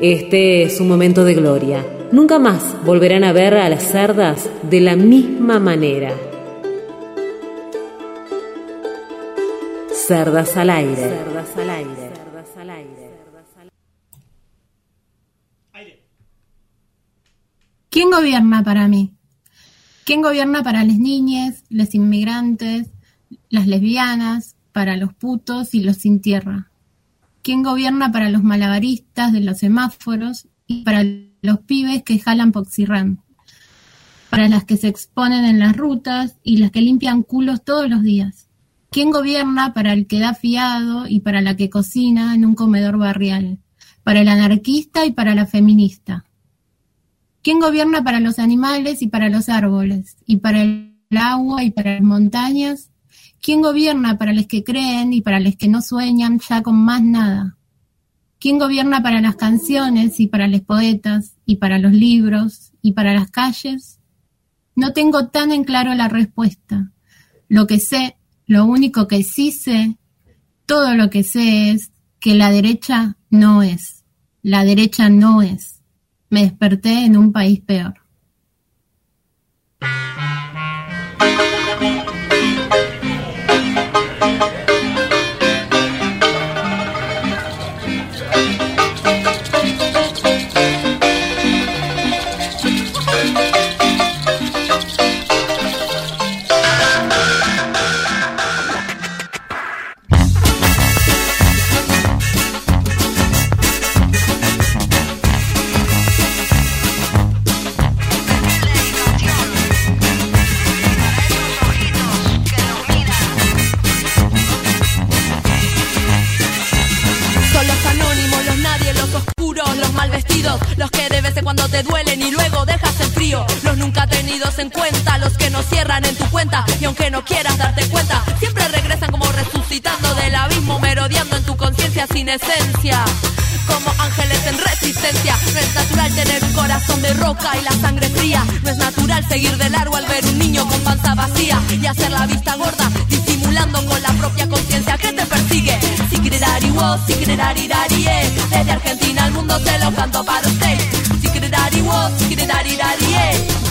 este es un momento de gloria. Nunca más volverán a ver a las cerdas de la misma manera. Cerdas al aire. Cerdas al aire. Cerdas al aire. ¿Quién gobierna para mí? ¿Quién gobierna para las niñas, los inmigrantes, las lesbianas, para los putos y los sin tierra? Quién gobierna para los malabaristas de los semáforos y para los pibes que jalan poxirrán, para las que se exponen en las rutas y las que limpian culos todos los días. ¿Quién gobierna para el que da fiado y para la que cocina en un comedor barrial? Para el anarquista y para la feminista. ¿Quién gobierna para los animales y para los árboles? Y para el agua y para las montañas ¿Quién gobierna para los que creen y para los que no sueñan ya con más nada? ¿Quién gobierna para las canciones y para los poetas y para los libros y para las calles? No tengo tan en claro la respuesta. Lo que sé, lo único que sí sé, todo lo que sé es que la derecha no es. La derecha no es. Me desperté en un país peor. En cuenta, los que no cierran en tu cuenta y aunque no quieras darte cuenta, siempre regresan como resucitando del abismo, merodeando en tu conciencia sin esencia. Como ángeles en resistencia, no es natural tener un corazón de roca y la sangre fría. No es natural seguir de largo al ver un niño con panza vacía y hacer la vista gorda, disimulando con la propia conciencia que te persigue. Si y vos, si eh. Desde Argentina al mundo te lo canto para usted. Si y vos, si eh. Y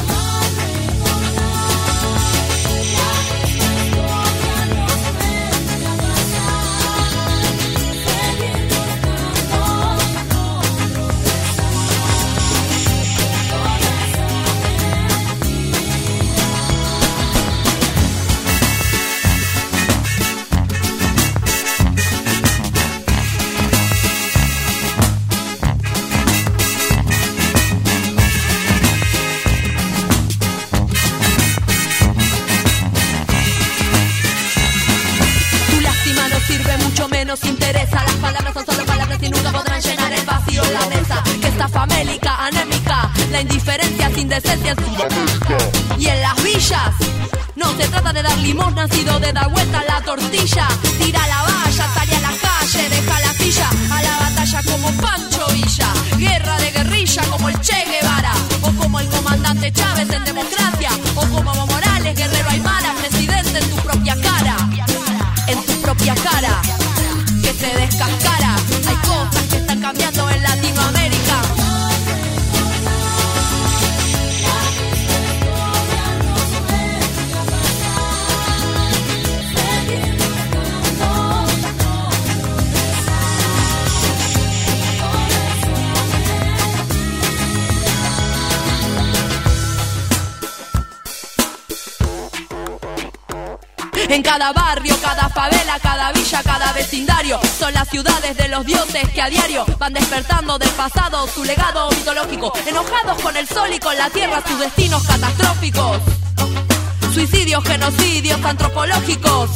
ciudades de los dioses que a diario van despertando del pasado su legado mitológico. Enojados con el sol y con la tierra, sus destinos catastróficos. Suicidios, genocidios antropológicos.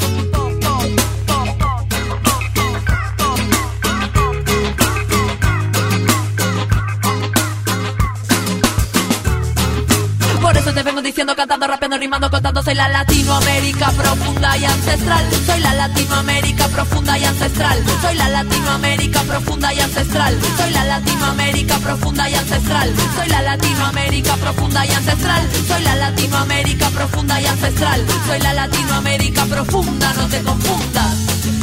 Diciendo, cantando, rapeando, rimando, contando. Soy la Latinoamérica profunda y ancestral. Soy la Latinoamérica profunda y ancestral. Soy la Latinoamérica profunda y ancestral. Soy la Latinoamérica profunda y ancestral. Soy la Latinoamérica profunda y ancestral. Soy la Latinoamérica profunda y ancestral. Soy la Latinoamérica profunda, no te confundas.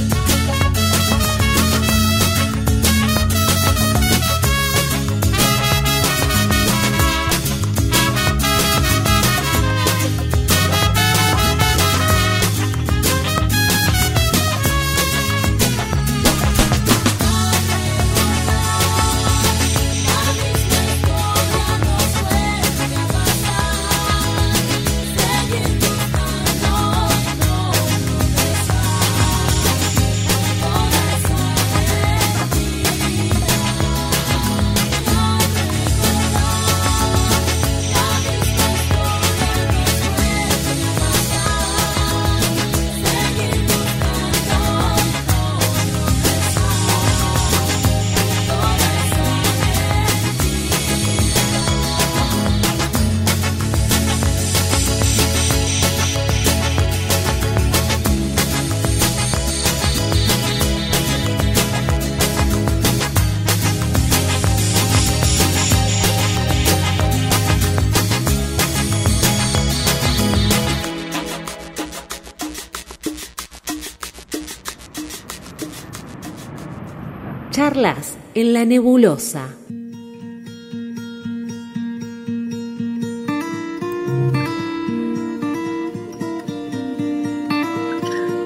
En la nebulosa.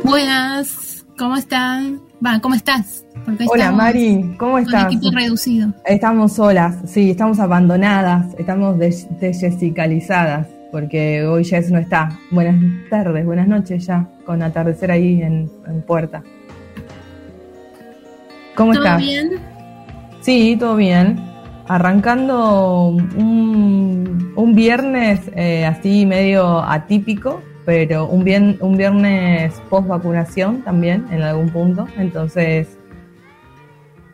Buenas, ¿cómo están? Va, ¿cómo estás? Porque Hola Mari, ¿cómo con estás? equipo reducido. Estamos solas, sí, estamos abandonadas, estamos des- desjessicalizadas, porque hoy Jess no está. Buenas tardes, buenas noches ya, con atardecer ahí en, en puerta. ¿Cómo ¿Todo estás? bien? Sí, todo bien. Arrancando un, viernes eh, así medio atípico, pero un, bien, un viernes post vacunación también en algún punto. Entonces,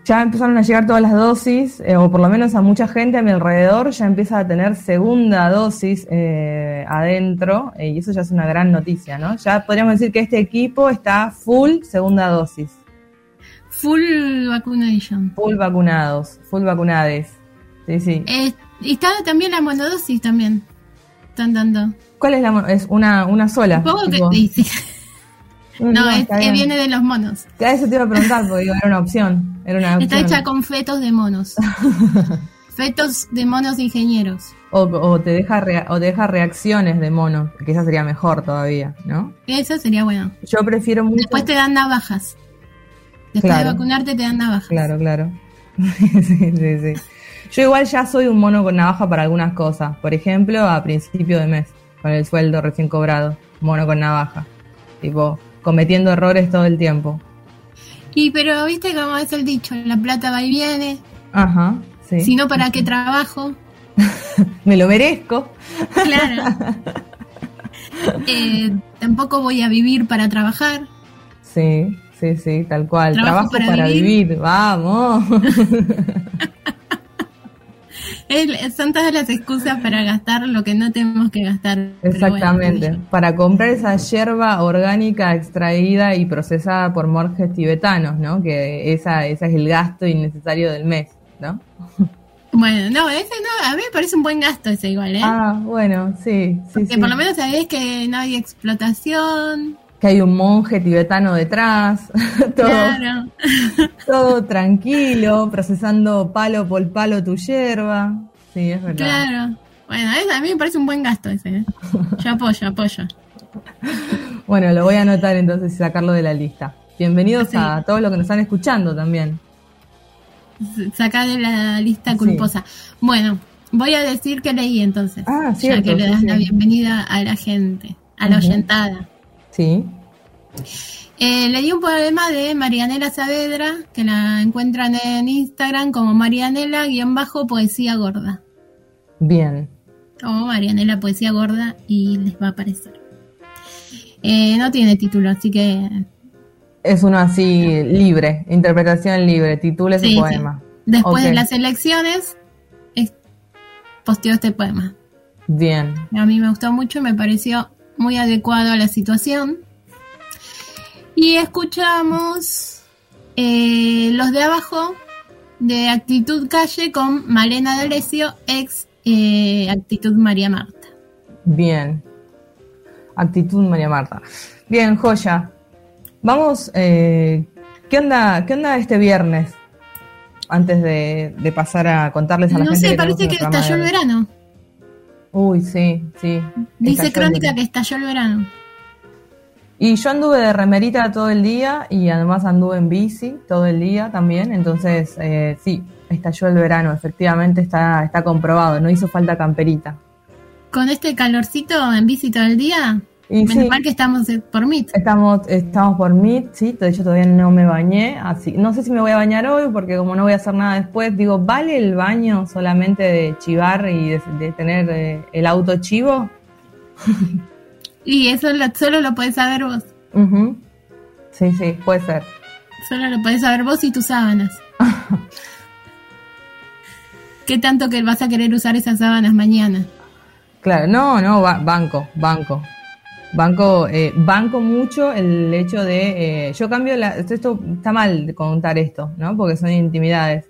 ya empezaron a llegar todas las dosis, eh, o por lo menos a mucha gente a mi alrededor ya empieza a tener segunda dosis eh, adentro, eh, y eso ya es una gran noticia, ¿no? Ya podríamos decir que este equipo está full segunda dosis, Full vacunation. full vacunados, full vacunades. Sí, sí. Eh, y está también la monodosis también. Están dando. ¿Cuál es la mo- Es una, una sola. Supongo que dice. Mm, No, es, está que viene de los monos. A eso te iba a preguntar, porque digo, era una opción. Era una Está opción. hecha con fetos de monos. fetos de monos ingenieros. o, o te deja rea- o te deja reacciones de mono, que esa sería mejor todavía, ¿no? Eso sería bueno. Yo prefiero mucho. Después te dan navajas. Después Claro. de vacunarte te dan navajas. Claro, claro. sí, sí, sí. Yo igual ya soy un mono con navaja para algunas cosas. Por ejemplo, a principio de mes, con el sueldo recién cobrado. Mono con navaja. Tipo, cometiendo errores todo el tiempo. Y pero viste cómo es el dicho, la plata va y viene. Ajá, sí. Si no, ¿para qué trabajo? Me lo merezco. Claro. Eh, tampoco voy a vivir para trabajar. Sí, sí, sí, tal cual. Trabajo Trabajo, para para, vivir. vivir. vamos. Son todas las excusas para gastar lo que no tenemos que gastar. Exactamente. bueno, para comprar esa hierba orgánica extraída y procesada por monjes tibetanos, ¿no? Que esa, ese es el gasto innecesario del mes, ¿no? Bueno, no, ese no, a mí me parece un buen gasto ese igual, ¿eh? Ah, bueno, sí, sí, Porque sí. por lo menos sabés que no hay explotación. Que hay un monje tibetano detrás, todo, Claro. todo tranquilo, procesando palo por palo tu hierba. Sí, es verdad. Claro. Bueno, es- a mí me parece un buen gasto ese. ¿eh? Yo apoyo, apoyo. Bueno, lo voy a anotar entonces y sacarlo de la lista. Bienvenidos Sí. a todos los que nos están escuchando también. Saca de la lista Sí. culposa. Bueno, voy a decir que leí entonces. Ah, ya cierto, que le das sí. la bienvenida a la gente, a la Ujú. oyentada. Sí. Eh, le di un poema de Marianela Saavedra, que la encuentran en Instagram como Marianela-poesía gorda. Bien. O Marianela Poesía Gorda y les va a aparecer. Eh, no tiene título, así que... Es uno así libre, interpretación libre, titule su poema. Después de las elecciones, posteó este poema. Bien. A mí me gustó mucho, me pareció muy adecuado a la situación. Y escuchamos eh, los de abajo de Actitud Calle con Malena D'Alessio, ex eh, Actitud María Marta. Bien. Actitud María Marta. Bien, joya. Vamos, eh, ¿qué onda, qué onda este viernes? Antes de, pasar a contarles a la gente. No sé, parece que estalló el verano. Uy, sí, sí. Dice Crónica que estalló el verano. Y yo anduve de remerita todo el día y además anduve en bici todo el día también, entonces eh, sí, estalló el verano, efectivamente está, está comprobado, no hizo falta camperita. ¿Con este calorcito en bici todo el día? Y Menos mal que estamos por MIT. Estamos, estamos por MIT, sí, yo todavía no me bañé, así no sé si me voy a bañar hoy porque como no voy a hacer nada después, digo, ¿vale el baño solamente de chivar y de, tener eh, el auto chivo? Y eso solo lo puedes saber vos. Sí, sí, puede ser. Solo lo puedes saber vos y tus sábanas. ¿Qué tanto que vas a querer usar esas sábanas mañana? Claro, no, no, banco, banco. Banco, eh, banco mucho el hecho de. Eh, yo cambio la. Esto está mal contar esto, ¿no? Porque son intimidades.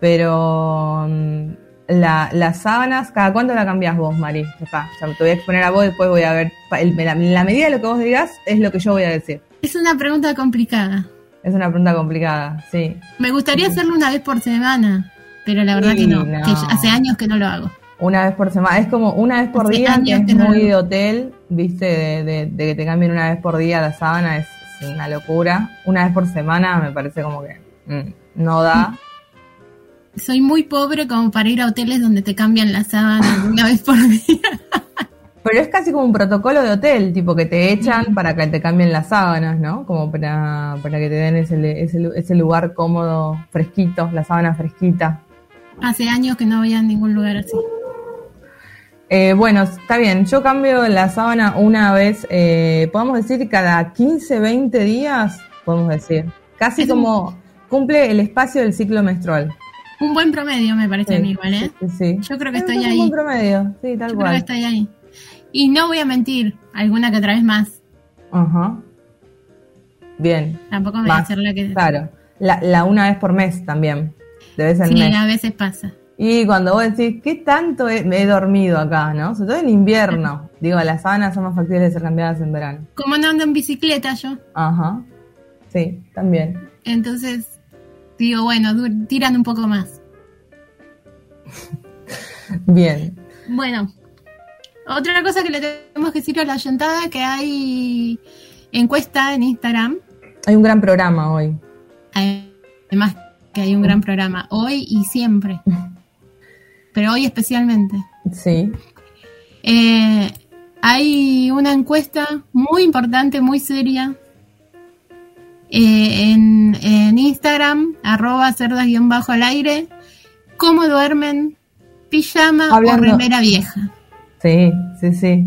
Pero. Mm, la, las sábanas, ¿cada cuánto la cambias vos, Mari? Ya te voy a exponer a vos, después voy a ver. la, medida de lo que vos digas es lo que yo voy a decir. Es una pregunta complicada. Es una pregunta complicada, sí. Me gustaría hacerlo una vez por semana, pero la verdad que no, Que hace años que no lo hago. Una vez por semana, es como una vez por día, que es muy de hotel, viste, de, que te cambien una vez por día la sábana, es, una locura. Una vez por semana me parece como que mm, no da soy muy pobre como para ir a hoteles donde te cambian la sábana una vez por día. Pero es casi como un protocolo de hotel, tipo que te echan para que te cambien las sábanas, ¿no? Como para, para que te den ese, ese, ese lugar cómodo, fresquito, la sábana fresquita. Hace años que no voy a ningún lugar así. Eh, bueno, está bien. Yo cambio la sábana una vez, eh, podemos decir cada 15, 20 días, podemos decir. Casi como cumple el espacio del ciclo menstrual. Un buen promedio, me parece a mí, igual, ¿eh? Sí, Yo creo que estoy ahí. Un buen promedio, sí, tal Yo creo que estoy ahí. Y no voy a mentir, alguna que otra vez más. Ajá. Bien. Tampoco me voy a hacer la que. Claro. La, la, una vez por mes también. Debe ser sí, a veces pasa. Y cuando vos decís, ¿qué tanto he, me he dormido acá, no? Sobre todo en invierno. Digo, las sábanas son más factibles de ser cambiadas en verano. Como no ando en bicicleta yo. Ajá. Sí, también. Entonces, digo, bueno, tiran un poco más. Bien. Bueno, otra cosa que le tenemos que decir a la es que hay encuesta en Instagram. Hay un gran programa hoy. Además que hay un gran programa hoy y siempre. Pero hoy especialmente. Sí. Eh, hay una encuesta muy importante, muy seria, eh, en, Instagram, arroba cerdas-bajo al aire, cómo duermen, pijama o remera vieja. Sí, sí, sí.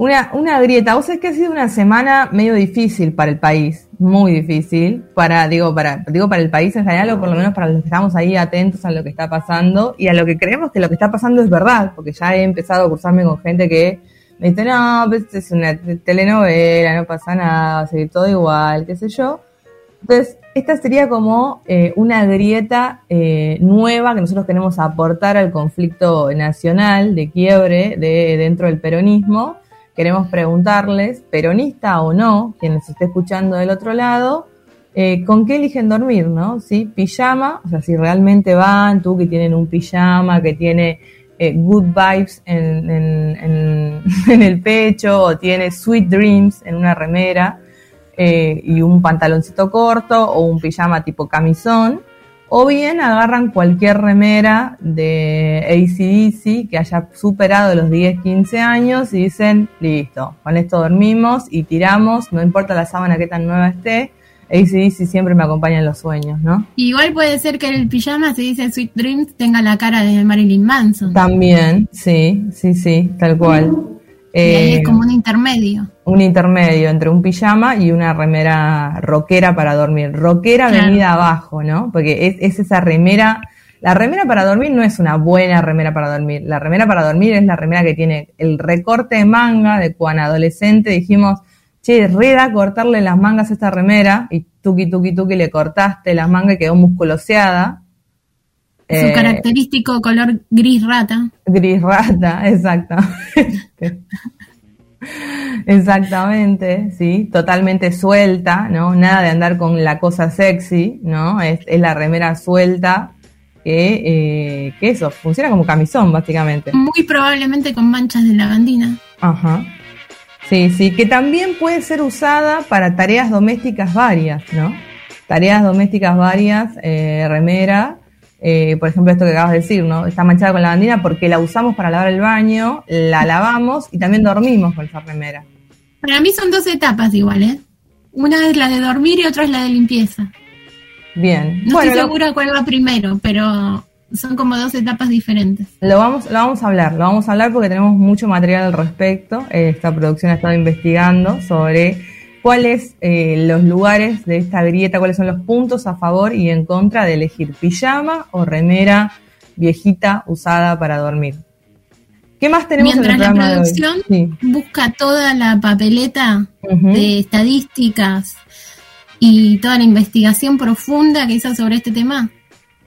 Una, una grieta. Vos sabés que ha sido una semana medio difícil para el país, muy difícil, para, digo, para, digo, para el país en general, o por lo menos para los que estamos ahí atentos a lo que está pasando y a lo que creemos que lo que está pasando es verdad, porque ya he empezado a cursarme con gente que me dice, no, pues es una telenovela, no pasa nada, va a seguir todo igual, qué sé yo. Entonces, esta sería como eh, una grieta eh, nueva que nosotros queremos aportar al conflicto nacional de quiebre de, dentro del peronismo. Queremos preguntarles, peronista o no, quien nos esté escuchando del otro lado, eh, ¿con qué eligen dormir, no? ¿Sí? Pijama, o sea, si realmente van, tú que tienen un pijama, que tiene good vibes en, en, el pecho o tiene sweet dreams en una remera eh, y un pantaloncito corto o un pijama tipo camisón, O bien agarran cualquier remera de ACDC que haya superado los 10, 15 años y dicen, listo, con esto dormimos y tiramos, no importa la sábana que tan nueva esté, ACDC siempre me acompaña en los sueños, ¿no? Igual puede ser que el pijama, se dice Sweet Dreams, tenga la cara de Marilyn Manson. También, sí, sí, sí, tal cual. Y ahí es como un intermedio. Un intermedio entre un pijama y una remera rockera para dormir. Rockera venida abajo, ¿no? Porque es, es esa remera... La remera para dormir no es una buena remera para dormir. La remera para dormir es la remera que tiene el recorte de manga de cuando adolescente dijimos, che, reda cortarle las mangas a esta remera y tuki tuki tuki le cortaste las mangas y quedó musculoseada. Su eh, característico color gris rata. Gris rata, exacto. Exactamente, sí, totalmente suelta, ¿no? Nada de andar con la cosa sexy, ¿no? Es, la remera suelta que, eh, que eso, funciona como camisón, básicamente. Muy probablemente con manchas de lavandina. Ajá, Sí, sí, que también puede ser usada para tareas domésticas varias, ¿no? Tareas domésticas varias, eh, remera, eh, por ejemplo, esto que acabas de decir, ¿no? Está manchada con lavandina porque la usamos para lavar el baño, la lavamos y también dormimos con esa remera. Para mí son dos etapas igual, ¿eh? Una es la de dormir y otra es la de limpieza. Bien. No estoy segura cuál va primero, pero son como dos etapas diferentes. Lo vamos, lo vamos a hablar, lo vamos a hablar porque tenemos mucho material al respecto. Esta producción ha estado investigando sobre cuáles eh, los lugares de esta grieta, cuáles son los puntos a favor y en contra de elegir pijama o remera viejita usada para dormir. ¿Qué más tenemos Mientras en el la producción busca toda la papeleta de estadísticas y toda la investigación profunda que hizo sobre este tema.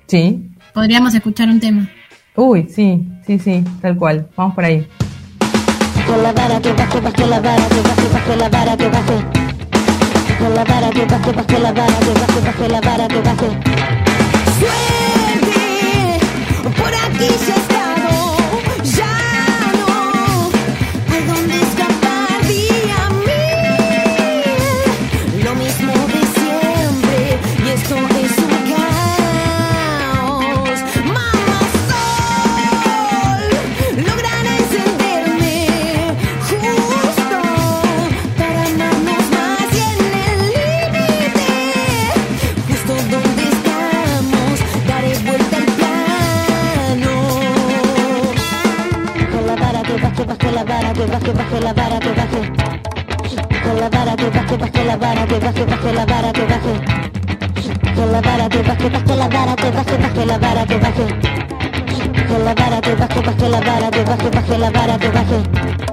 Sí podríamos escuchar un tema. Uy, sí, sí, sí, tal cual. Vamos por ahí. Con la vara que baje, baje la vara, que baje, baje la vara, que baje. Con la vara que baje, baje la vara, que baje, baje la vara, que baje. Suerte, por aquí se está. Que baje, baje la vara, que baje. Con la vara que baje, baje la vara, que baje, baje la vara, que baje. Con la vara que baje, baje la vara, que baje, baje la vara, que baje. Con la vara que baje, baje la vara, que baje, baje la vara, que baje.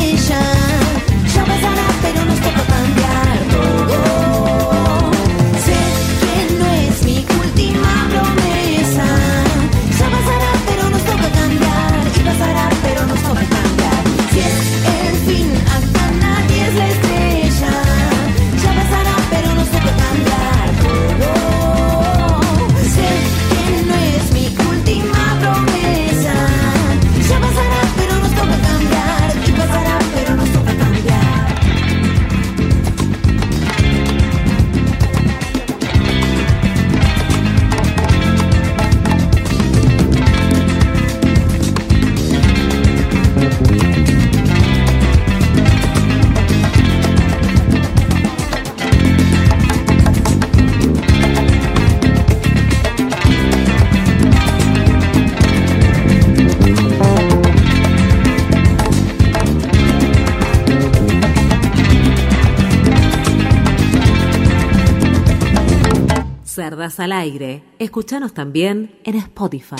Al aire. Escuchanos también en Spotify.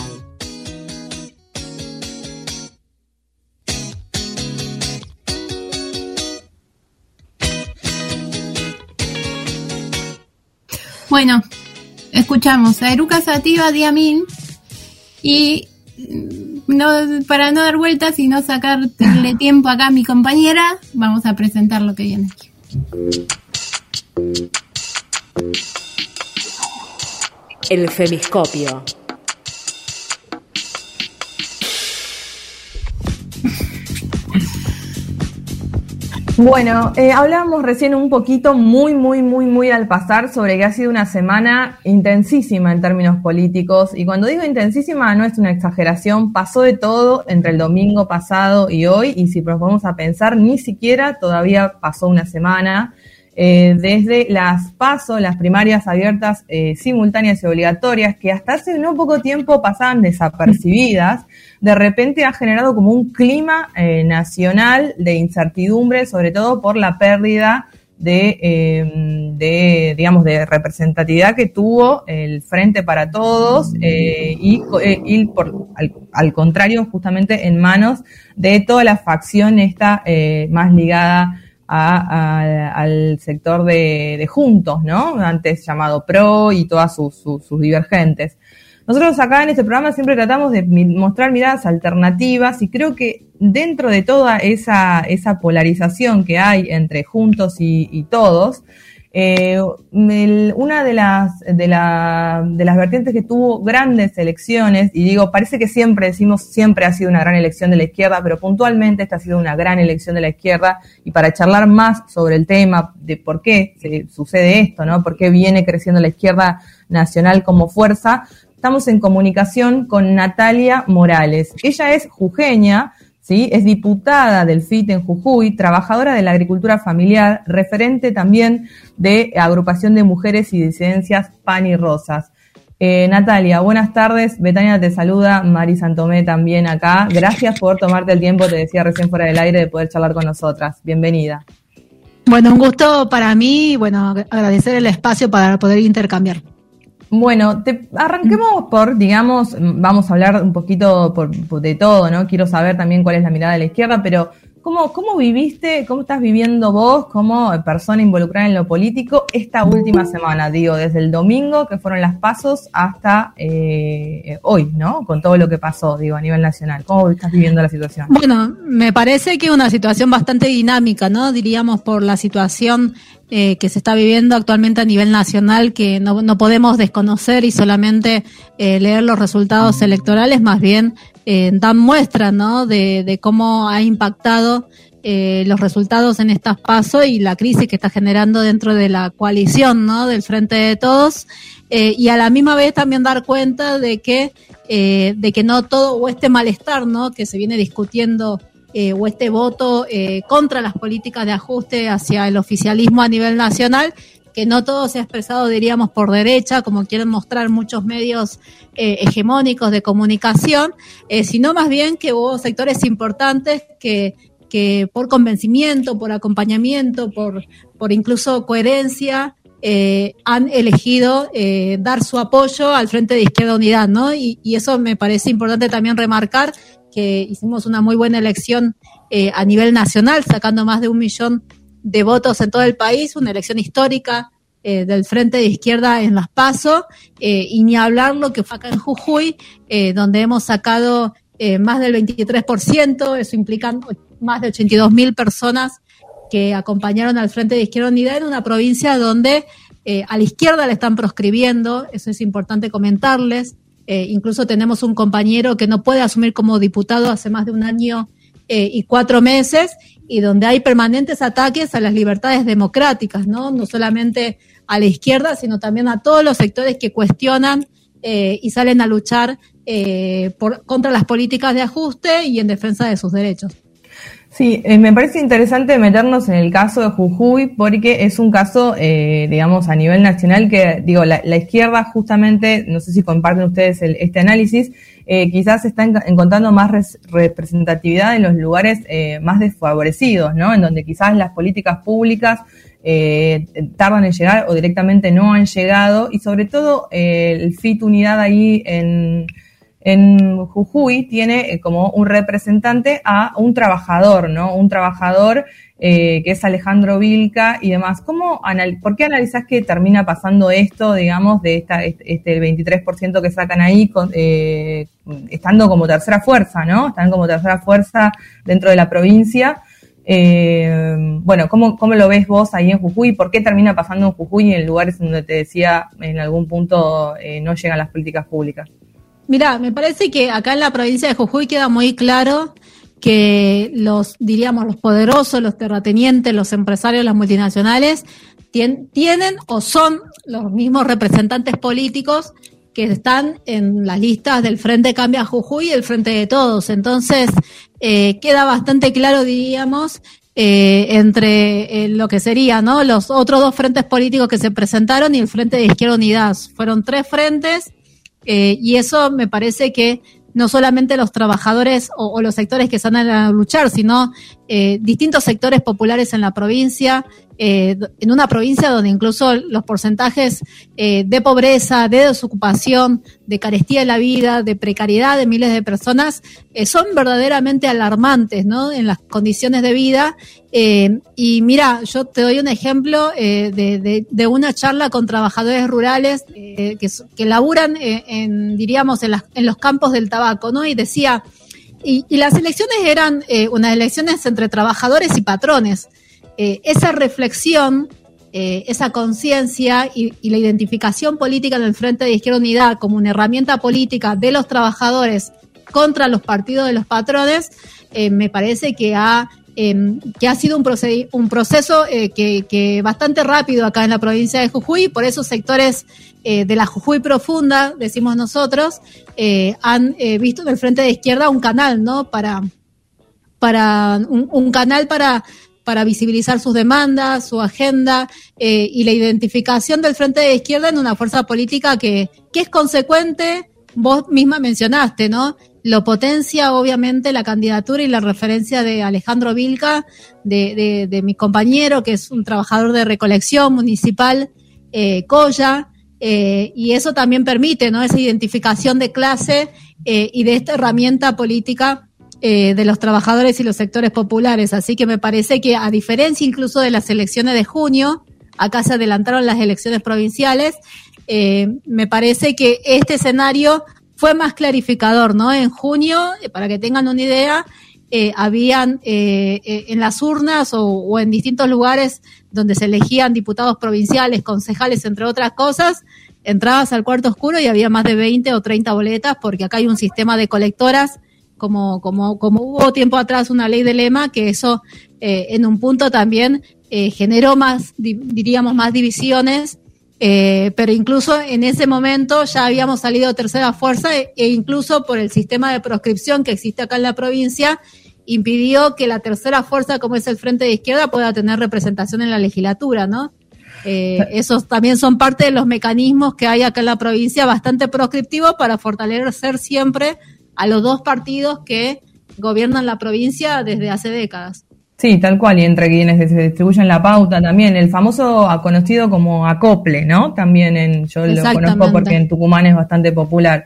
Bueno, escuchamos a Eruca Sativa Diamin y mm, no, para no dar vueltas y no sacarle tiempo acá a mi compañera, vamos a presentar lo que viene aquí. El femiscopio. Bueno, eh, hablábamos recién un poquito, muy, muy, muy, muy al pasar, sobre que ha sido una semana intensísima en términos políticos. Y cuando digo intensísima no es una exageración, pasó de todo entre el domingo pasado y hoy. Y si nos vamos a pensar, ni siquiera todavía pasó una semana. Eh, desde las PASO, las primarias abiertas, eh, simultáneas y obligatorias, que hasta hace no poco tiempo pasaban desapercibidas, de repente ha generado como un clima eh, nacional de incertidumbre, sobre todo por la pérdida de, de, digamos, de representatividad que tuvo el Frente para Todos y, y por, al, al, contrario, justamente en manos de toda la facción esta más ligada al sector de, Juntos, ¿no? Antes llamado PRO y todas sus, divergentes. Nosotros acá en este programa siempre tratamos de mostrar miradas alternativas y creo que dentro de toda esa, esa polarización que hay entre Juntos y Todos, eh, el, una de las, de, la, de las vertientes que tuvo grandes elecciones, y digo, parece que siempre decimos, siempre ha sido una gran elección de la izquierda, pero puntualmente esta ha sido una gran elección de la izquierda, y para charlar más sobre el tema de por qué se, sucede esto, ¿no? Por qué viene creciendo la izquierda nacional como fuerza, estamos en comunicación con Natalia Morales. Ella es jujeña, ¿sí? Es diputada del FIT en Jujuy, trabajadora de la agricultura familiar, referente también de agrupación de mujeres y disidencias Pan y Rosas. Eh, Natalia, buenas tardes. Betania te saluda, Mari Santomé también acá. Gracias por tomarte el tiempo, te decía recién fuera del aire, de poder charlar con nosotras. Bienvenida. Bueno, un gusto para mí, bueno, agradecer el espacio para poder intercambiar. Bueno, te, arranquemos por, digamos, vamos a hablar un poquito por, por de todo, ¿no? Quiero saber también cuál es la mirada de la izquierda, pero ¿cómo, ¿cómo viviste, cómo estás viviendo vos como persona involucrada en lo político esta última semana? Digo, desde el domingo, que fueron las pasos, hasta eh, hoy, ¿no? Con todo lo que pasó, digo, a nivel nacional. ¿Cómo estás viviendo la situación? Bueno, me parece que una situación bastante dinámica, ¿no? Diríamos por la situación eh, que se está viviendo actualmente a nivel nacional que no, no podemos desconocer y solamente eh, leer los resultados electorales, más bien eh, dan muestra ¿no? de, de cómo ha impactado eh, los resultados en estas pasos y la crisis que está generando dentro de la coalición ¿no? del Frente de Todos. Eh, y a la misma vez también dar cuenta de que, eh, de que no todo, o este malestar ¿no? que se viene discutiendo eh, o este voto eh, contra las políticas de ajuste hacia el oficialismo a nivel nacional, que no todo se ha expresado, diríamos, por derecha, como quieren mostrar muchos medios eh, hegemónicos de comunicación, eh, sino más bien que hubo sectores importantes que, que por convencimiento, por acompañamiento, por, por incluso coherencia, eh, han elegido eh, dar su apoyo al Frente de Izquierda Unidad, ¿no? Y, y, eso me parece importante también remarcar que hicimos una muy buena elección eh, a nivel nacional, sacando más de un millón de votos en todo el país, una elección histórica eh, del Frente de Izquierda en Las Paso, eh, y ni hablar lo que fue acá en Jujuy, eh, donde hemos sacado eh, más del 23%, eso implica más de 82 mil personas que acompañaron al Frente de Izquierda Unidad en una provincia donde a la izquierda le están proscribiendo, eso es importante comentarles, eh, incluso tenemos un compañero que no puede asumir como diputado hace más de un año eh, y cuatro meses y donde hay permanentes ataques a las libertades democráticas, ¿no? No solamente a la izquierda, sino también a todos los sectores que cuestionan eh, y salen a luchar eh, por, contra las políticas de ajuste y en defensa de sus derechos. Sí, eh, me parece interesante meternos en el caso de Jujuy porque es un caso, eh, digamos, a nivel nacional que, digo, la, la, izquierda justamente, no sé si comparten ustedes el, este análisis, eh, quizás está en, encontrando más res, representatividad en los lugares eh, más desfavorecidos, ¿no? En donde quizás las políticas públicas tardan en llegar o directamente no han llegado y sobre todo el FIT Unidad ahí en, en Jujuy tiene eh, como un representante a un trabajador, ¿no? Un trabajador eh, que es Alejandro Vilca y demás. ¿Cómo anal ¿Por qué analizás que termina pasando esto, digamos, de esta, este 23% que sacan ahí, eh, estando como tercera fuerza, ¿no? Están como tercera fuerza dentro de la provincia. Eh, bueno, ¿cómo, ¿cómo lo ves vos ahí en Jujuy? ¿Por qué termina pasando en Jujuy en lugares donde te decía en algún punto no llegan las políticas públicas? Mira, me parece que acá en la provincia de Jujuy queda muy claro que los, diríamos, los poderosos, los terratenientes, los empresarios, las multinacionales, tienen o son los mismos representantes políticos que están en las listas del Frente Cambia Jujuy y el Frente de Todos. Entonces, eh, queda bastante claro, diríamos, eh, entre eh, lo que sería, ¿no? Los otros dos frentes políticos que se presentaron y el Frente de Izquierda Unidad. Fueron tres frentes y eso me parece que no solamente los trabajadores o, los sectores que están a luchar, sino eh, distintos sectores populares en la provincia, eh, en una provincia donde incluso los porcentajes eh, de pobreza, de desocupación, de carestía de la vida, de precariedad de miles de personas, son verdaderamente alarmantes ¿no? en las condiciones de vida. y mira, yo te doy un ejemplo de, de, una charla con trabajadores rurales que, que laburan en, diríamos, en, las, en los campos del tabaco, ¿no? Y decía, y, las elecciones eran eh, unas elecciones entre trabajadores y patrones. Eh, esa reflexión, eh, esa conciencia y, la identificación política en el Frente de Izquierda Unidad como una herramienta política de los trabajadores contra los partidos de los patrones, me parece que ha Em, que ha sido un, proceso eh, que, bastante rápido acá en la provincia de Jujuy, por esos sectores eh, de la Jujuy profunda, decimos nosotros, eh, han visto en el frente de izquierda un canal, ¿no? Para, para un, canal para para visibilizar sus demandas, su agenda y la identificación del Frente de Izquierda en una fuerza política que, que es consecuente, vos misma mencionaste, ¿no? lo potencia obviamente la candidatura y la referencia de Alejandro Vilca, de, de, mi compañero, que es un trabajador de recolección municipal, eh, Coya, eh, y eso también permite ¿no? esa identificación de clase eh, y de esta herramienta política eh, de los trabajadores y los sectores populares. Así que me parece que, a diferencia incluso de las elecciones de junio, acá se adelantaron las elecciones provinciales, me parece que este escenario fue más clarificador, ¿no? En junio, eh, para que tengan una idea, eh, habían eh, en las urnas o, en distintos lugares donde se elegían diputados provinciales, concejales, entre otras cosas, entrabas al cuarto oscuro y había más de 20 o 30 boletas, porque acá hay un sistema de colectoras, como, como, como hubo tiempo atrás una ley de lema, que eso en un punto también generó más, diríamos, más divisiones eh, pero incluso en ese momento ya habíamos salido tercera fuerza e, e, incluso por el sistema de proscripción que existe acá en la provincia impidió que la tercera fuerza, como es el Frente de Izquierda, pueda tener representación en la legislatura, ¿no? Eh, esos también son parte de los mecanismos que hay acá en la provincia, bastante proscriptivos para fortalecer siempre a los dos partidos que gobiernan la provincia desde hace décadas. Sí, tal cual, y entre quienes se distribuyen la pauta también, el famoso conocido como acople, ¿no? También en, yo lo conozco porque en Tucumán es bastante popular.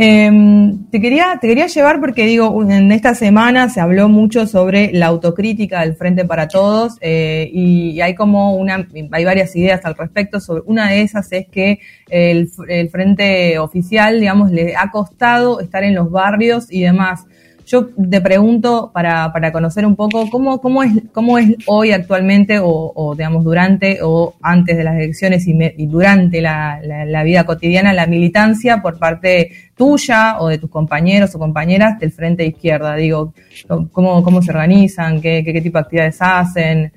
Em, te, quería, te quería llevar porque digo, en esta semana se habló mucho sobre la autocrítica del Frente para Todos eh, y, hay como una, hay varias ideas al respecto. Sobre, una de esas es que el, el Frente Oficial, digamos, le ha costado estar en los barrios y demás. Yo te pregunto para, para conocer un poco cómo, cómo, es, cómo es hoy actualmente o, digamos durante o antes de las elecciones y, y durante la, la, vida cotidiana la militancia por parte tuya o de tus compañeros o compañeras del Frente Izquierda. Digo, cómo, cómo se organizan, qué, qué tipo de actividades hacen.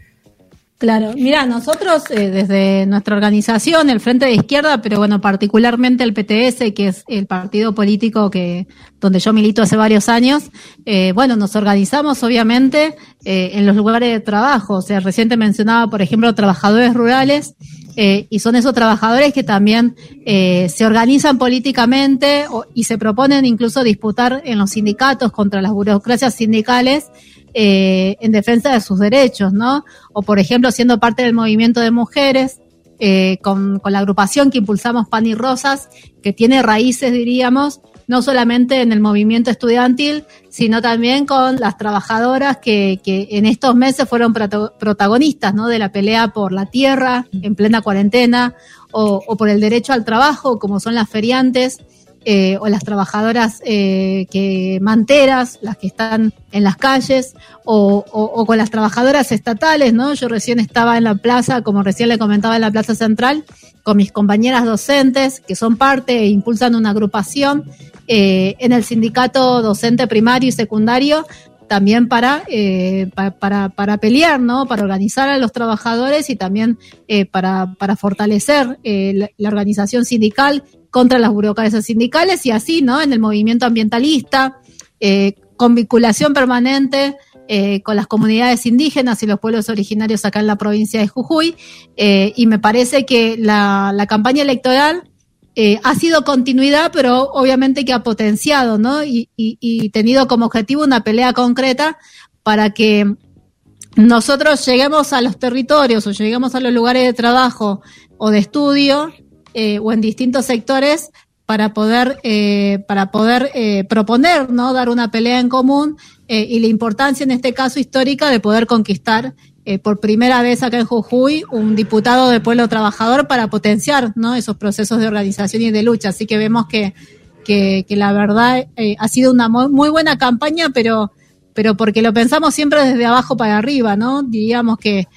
Claro, mira, nosotros eh, desde nuestra organización, el Frente de Izquierda, pero bueno, particularmente el PTS, que es el partido político que donde yo milito hace varios años, eh, bueno, nos organizamos obviamente eh, en los lugares de trabajo. O sea, reciente mencionaba, por ejemplo, trabajadores rurales, y son esos trabajadores que también se organizan políticamente y se proponen incluso disputar en los sindicatos contra las burocracias sindicales eh, en defensa de sus derechos, ¿no? O por ejemplo, siendo parte del movimiento de mujeres, eh, con, con la agrupación que impulsamos Pan y Rosas, que tiene raíces, diríamos, no solamente en el movimiento estudiantil, sino también con las trabajadoras que, en estos meses fueron protagonistas ¿no? de la pelea por la tierra en plena cuarentena o por el derecho al trabajo, como son las feriantes. Eh, o las trabajadoras eh, que manteras, las que están en las calles, o, con las trabajadoras estatales, ¿no? Yo recién estaba en la plaza, como recién le comentaba en la plaza central, con mis compañeras docentes que son parte e impulsan una agrupación eh, en el sindicato docente primario y secundario también para, eh, pa- para, para pelear, ¿no? Para organizar a los trabajadores y también para, para fortalecer la organización sindical contra las burocracias sindicales y así, ¿no? En el movimiento ambientalista, eh, con vinculación permanente eh, con las comunidades indígenas y los pueblos originarios acá en la provincia de Jujuy. eh, y me parece que la, campaña electoral eh, ha sido continuidad, pero obviamente que ha potenciado, ¿no? Y tenido como objetivo una pelea concreta para que nosotros lleguemos a los territorios o lleguemos a los lugares de trabajo o de estudio eh, o en distintos sectores para poder eh, para poder eh, proponer no dar una pelea en común eh, y la importancia en este caso histórica de poder conquistar eh, por primera vez acá en Jujuy un diputado del pueblo trabajador para potenciar no esos procesos de organización y de lucha. Así que vemos que que, la verdad ha sido una muy, buena campaña pero pero porque lo pensamos siempre desde abajo para arriba, ¿no? Diríamos que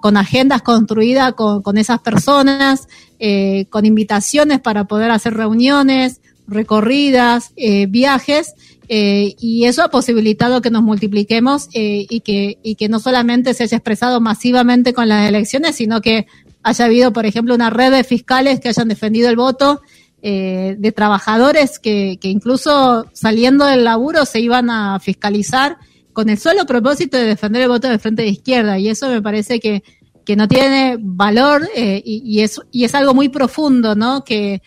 con agendas construidas con, con esas personas, eh, con invitaciones para poder hacer reuniones, recorridas, eh, viajes, eh, y eso ha posibilitado que nos multipliquemos eh, y, que, y que no solamente se haya expresado masivamente con las elecciones, sino que haya habido, por ejemplo, una red de fiscales que hayan defendido el voto, eh, de trabajadores que, que incluso saliendo del laburo se iban a fiscalizar con el solo propósito de defender el voto del frente de izquierda. Y eso me parece que, que no tiene valor eh, y, y, es, y es algo muy profundo, ¿no? Que,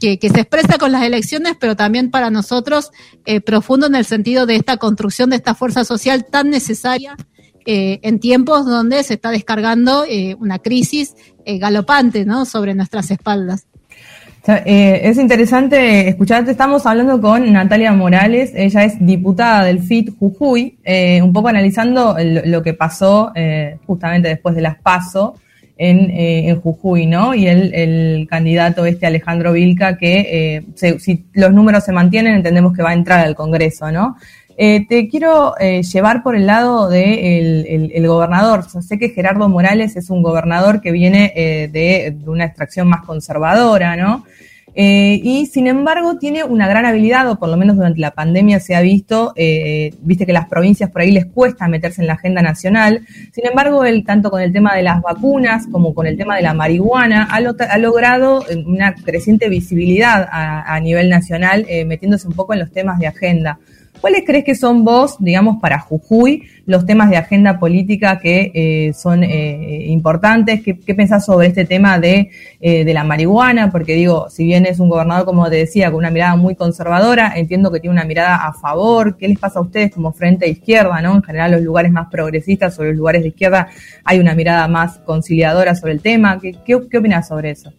que, que, se expresa con las elecciones, pero también para nosotros eh, profundo en el sentido de esta construcción de esta fuerza social tan necesaria eh, en tiempos donde se está descargando eh, una crisis galopante ¿no? sobre nuestras espaldas. Eh, es interesante escucharte. Estamos hablando con Natalia Morales. Ella es diputada del FIT Jujuy, eh, un poco analizando lo que pasó eh, justamente después de las PASO en, eh, en Jujuy, ¿no? Y el, el, candidato este Alejandro Vilca, que eh, se, si los números se mantienen, entendemos que va a entrar al Congreso, ¿no? Eh, te quiero eh, llevar por el lado del de el, gobernador. O sea, sé que Gerardo Morales es un gobernador que viene eh, de, una extracción más conservadora, ¿no? Eh, y sin embargo tiene una gran habilidad, o por lo menos durante la pandemia se ha visto, viste que las provincias por ahí les cuesta meterse en la agenda nacional. Sin embargo, él, tanto con el tema de las vacunas como con el tema de la marihuana, ha, lo, ha logrado una creciente visibilidad a, nivel nacional, metiéndose un poco en los temas de agenda. ¿Cuáles crees que son vos, digamos, para Jujuy, los temas de agenda política que eh, son eh, importantes? ¿Qué, ¿Qué, pensás sobre este tema de, eh, de la marihuana? Porque digo, si bien es un gobernador, como te decía, con una mirada muy conservadora, entiendo que tiene una mirada a favor. ¿Qué les pasa a ustedes como frente de izquierda, no? En general, los lugares más progresistas o los lugares de izquierda hay una mirada más conciliadora sobre el tema. ¿Qué, qué, qué opinas sobre eso?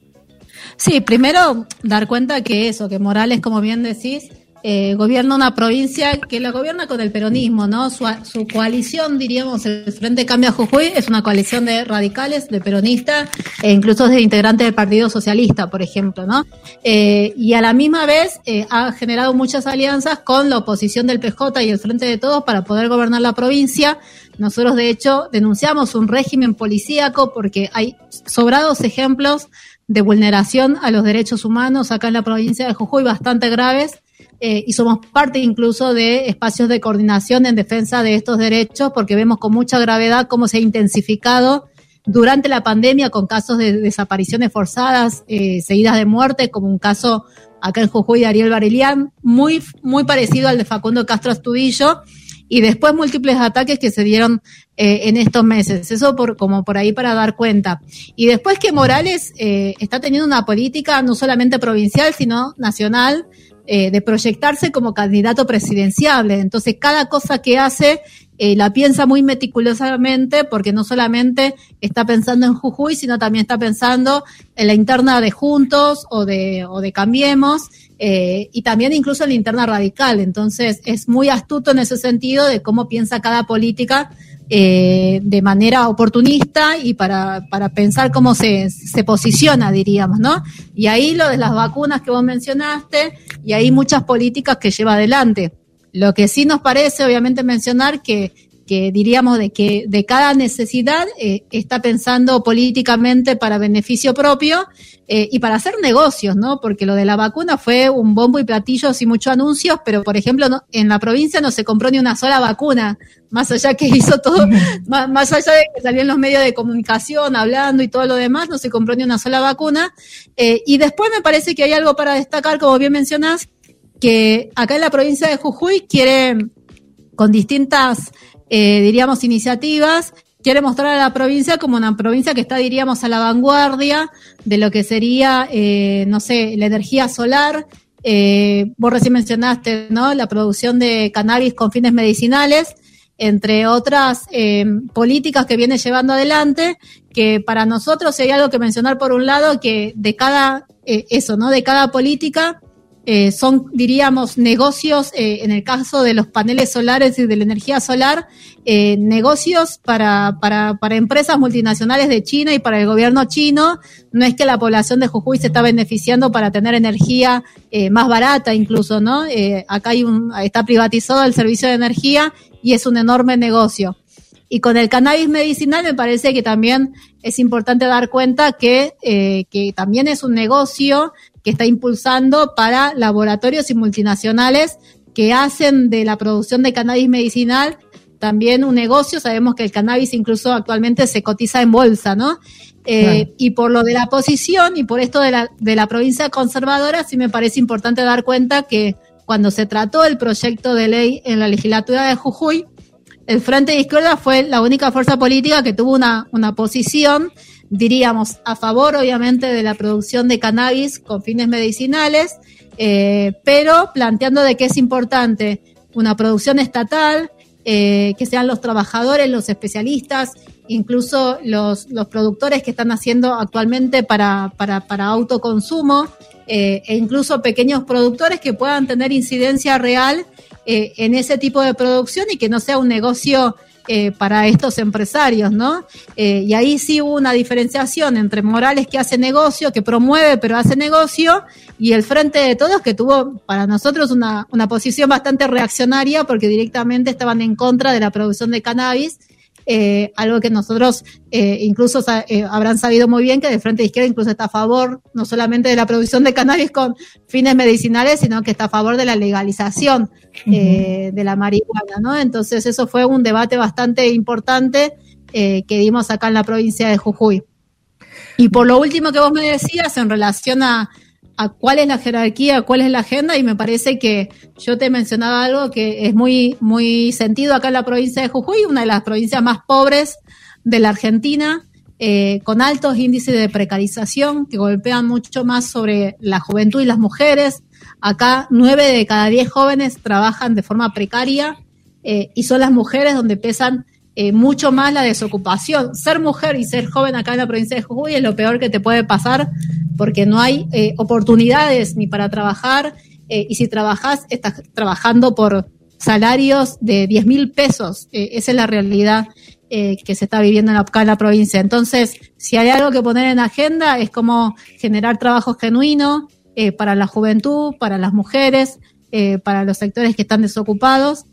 Sí, primero dar cuenta que eso, que Morales, como bien decís, eh, gobierna una provincia que la gobierna con el peronismo, ¿no? Su, su, coalición, diríamos, el Frente Cambia Jujuy, es una coalición de radicales, de peronistas e incluso de integrantes del Partido Socialista, por ejemplo, ¿no? Eh, y a la misma vez eh, ha generado muchas alianzas con la oposición del PJ y el Frente de Todos para poder gobernar la provincia. Nosotros, de hecho, denunciamos un régimen policíaco porque hay sobrados ejemplos de vulneración a los derechos humanos acá en la provincia de Jujuy bastante graves eh, y somos parte incluso de espacios de coordinación en defensa de estos derechos porque vemos con mucha gravedad cómo se ha intensificado durante la pandemia con casos de desapariciones forzadas, eh, seguidas de muerte, como un caso acá en Jujuy de Ariel Barilián, muy, muy parecido al de Facundo Castro Astudillo, y después múltiples ataques que se dieron eh, en estos meses. Eso por, como por ahí para dar cuenta. Y después que Morales eh, está teniendo una política no solamente provincial, sino nacional, eh, de proyectarse como candidato presidenciable. Entonces, cada cosa que hace eh, la piensa muy meticulosamente porque no solamente está pensando en Jujuy, sino también está pensando en la interna de Juntos o de, o de Cambiemos eh, y también incluso en la interna radical. Entonces es muy astuto en ese sentido de cómo piensa cada política eh, de manera oportunista y para, para pensar cómo se, se posiciona, diríamos, ¿no? Y ahí lo de las vacunas que vos mencionaste, y hay muchas políticas que lleva adelante. Lo que sí nos parece, obviamente, mencionar que, que diríamos de que de cada necesidad eh, está pensando políticamente para beneficio propio eh, y para hacer negocios, ¿no? Porque lo de la vacuna fue un bombo y platillos y muchos anuncios, pero por ejemplo no- en la provincia no se compró ni una sola vacuna, más allá que hizo todo, más, más allá de que salió en los medios de comunicación hablando y todo lo demás, no se compró ni una sola vacuna. Eh, y después me parece que hay algo para destacar, como bien mencionás, que acá en la provincia de Jujuy quiere, con distintas, eh, diríamos, iniciativas, quiere mostrar a la provincia como una provincia que está, diríamos, a la vanguardia de lo que sería, eh, no sé, la energía solar. Eh, vos recién mencionaste, ¿no? La producción de cannabis con fines medicinales, entre otras eh, políticas que viene llevando adelante, que para nosotros hay algo que mencionar por un lado, que de cada, eh, eso, ¿no? De cada política, eh, son, diríamos, negocios, eh, en el caso de los paneles solares y de la energía solar, negocios para, para, para empresas multinacionales de China y para el gobierno chino. No es que la población de Jujuy se está beneficiando para tener energía más barata incluso, ¿no? Acá hay un, está privatizado el servicio de energía y es un enorme negocio. Y con el cannabis medicinal me parece que también es importante dar cuenta que, eh, que también es un negocio que está impulsando para laboratorios y multinacionales que hacen de la producción de cannabis medicinal también un negocio. Sabemos que el cannabis incluso actualmente se cotiza en bolsa, ¿no? Eh, Claro. Y por lo de la posición y por esto de la, de la provincia conservadora, sí me parece importante dar cuenta que cuando se trató el proyecto de ley en la legislatura de Jujuy, el Frente de Izquierda fue la única fuerza política que tuvo una, una posición, diríamos, a favor obviamente de la producción de cannabis con fines medicinales, eh, pero planteando de que es importante una producción estatal, eh, que sean los trabajadores, los especialistas, incluso los, los productores que están haciendo actualmente para, para, para autoconsumo, eh, e incluso pequeños productores que puedan tener incidencia real eh, en ese tipo de producción y que no sea un negocio eh, para estos empresarios, ¿no? Eh, y ahí sí hubo una diferenciación entre Morales que hace negocio, que promueve pero hace negocio, y el Frente de Todos que tuvo para nosotros una, una posición bastante reaccionaria porque directamente estaban en contra de la producción de cannabis. Eh, algo que nosotros eh, incluso sa- eh, habrán sabido muy bien que de Frente de Izquierda incluso está a favor no solamente de la producción de cannabis con fines medicinales, sino que está a favor de la legalización eh, de la marihuana, ¿no? Entonces eso fue un debate bastante importante que dimos acá en la provincia de Jujuy. Y por lo último que vos me decías en relación a, cuál es la jerarquía, cuál es la agenda, y me parece que yo te mencionaba algo que es muy, muy sentido acá en la provincia de Jujuy, una de las provincias más pobres de la Argentina, eh, con altos índices de precarización que golpean mucho más sobre la juventud y las mujeres. Acá nueve de cada diez jóvenes trabajan de forma precaria eh, y son las mujeres donde pesan eh, mucho más la desocupación. Ser mujer y ser joven acá en la provincia de Jujuy es lo peor que te puede pasar porque no hay eh, oportunidades ni para trabajar eh, y si trabajas estás trabajando por salarios de 10 mil pesos. Esa es la realidad que se está viviendo acá en la provincia. Entonces, si hay algo que poner en agenda es como generar trabajo genuino para la juventud, para las mujeres, para los sectores que están desocupados.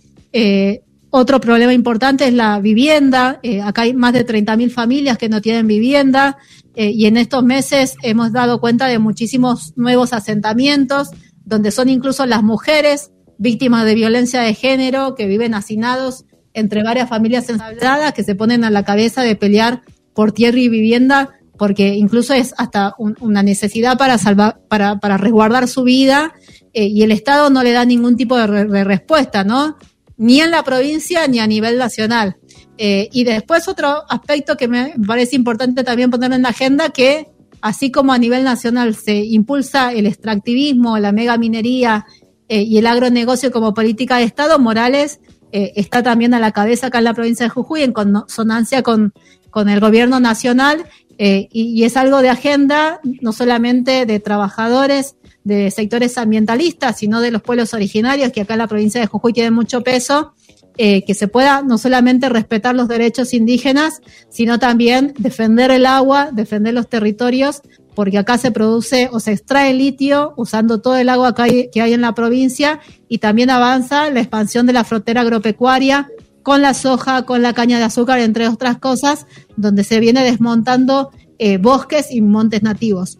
Otro problema importante es la vivienda. Eh, acá hay más de 30.000 familias que no tienen vivienda eh, y en estos meses hemos dado cuenta de muchísimos nuevos asentamientos donde son incluso las mujeres víctimas de violencia de género que viven hacinados entre varias familias ensambladas que se ponen a la cabeza de pelear por tierra y vivienda porque incluso es hasta un- una necesidad para salvar, para, para resguardar su vida eh, y el Estado no le da ningún tipo de, re- de respuesta, ¿no? Ni en la provincia ni a nivel nacional. Eh, y después otro aspecto que me parece importante también poner en la agenda, que así como a nivel nacional se impulsa el extractivismo, la megaminería eh, y el agronegocio como política de Estado, Morales eh, está también a la cabeza acá en la provincia de Jujuy en consonancia con, con el gobierno nacional eh, y, y, es algo de agenda no solamente de trabajadores de sectores ambientalistas, sino de los pueblos originarios que acá en la provincia de Jujuy tienen mucho peso, eh, que se pueda no solamente respetar los derechos indígenas, sino también defender el agua, defender los territorios, porque acá se produce o se extrae litio usando todo el agua que hay, que hay en la provincia y también avanza la expansión de la frontera agropecuaria con la soja, con la caña de azúcar, entre otras cosas, donde se viene desmontando eh, bosques y montes nativos.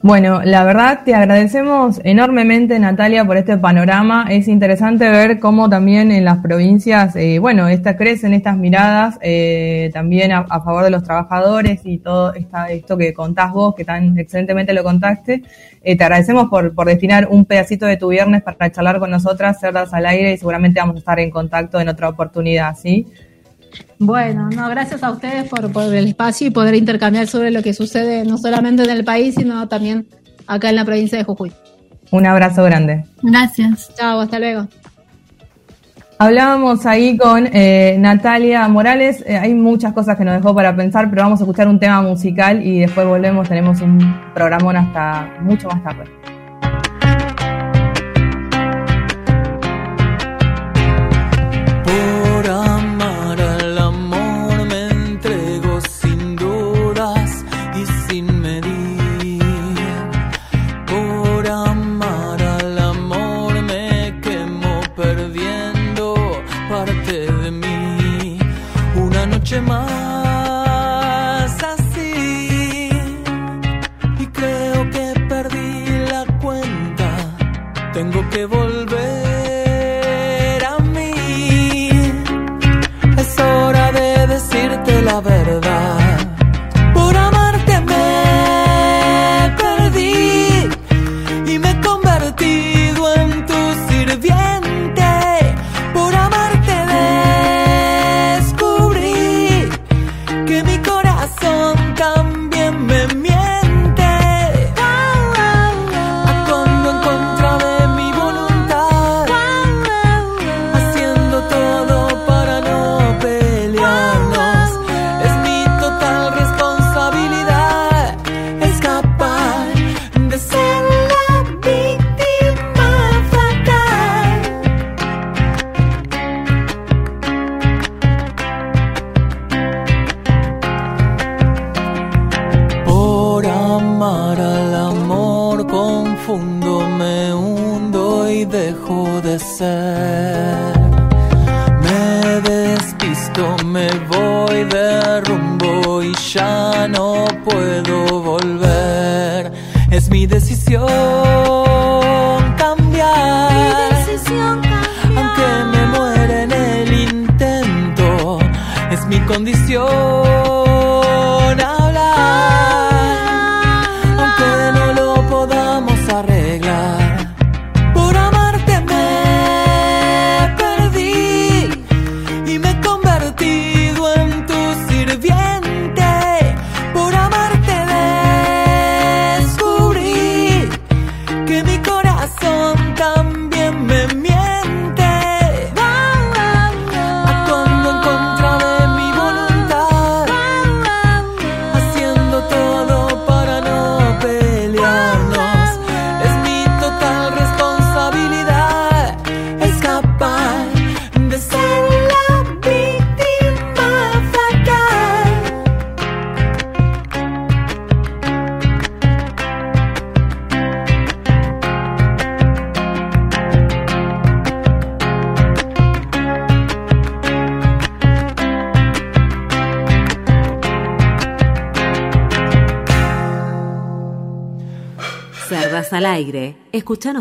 Bueno, la verdad te agradecemos enormemente Natalia por este panorama. Es interesante ver cómo también en las provincias, eh, bueno, esta, crecen estas miradas eh, también a, favor de los trabajadores y todo esta, esto que contás vos, que tan excelentemente lo contaste. Eh, te agradecemos por, por destinar un pedacito de tu viernes para charlar con nosotras, cerdas al aire y seguramente vamos a estar en contacto en otra oportunidad, ¿sí? Bueno, no, gracias a ustedes por, por, el espacio y poder intercambiar sobre lo que sucede no solamente en el país, sino también acá en la provincia de Jujuy. Un abrazo grande. Gracias. Chao, hasta luego. Hablábamos ahí con eh, Natalia Morales, eh, hay muchas cosas que nos dejó para pensar, pero vamos a escuchar un tema musical y después volvemos, tenemos un programón hasta mucho más tarde.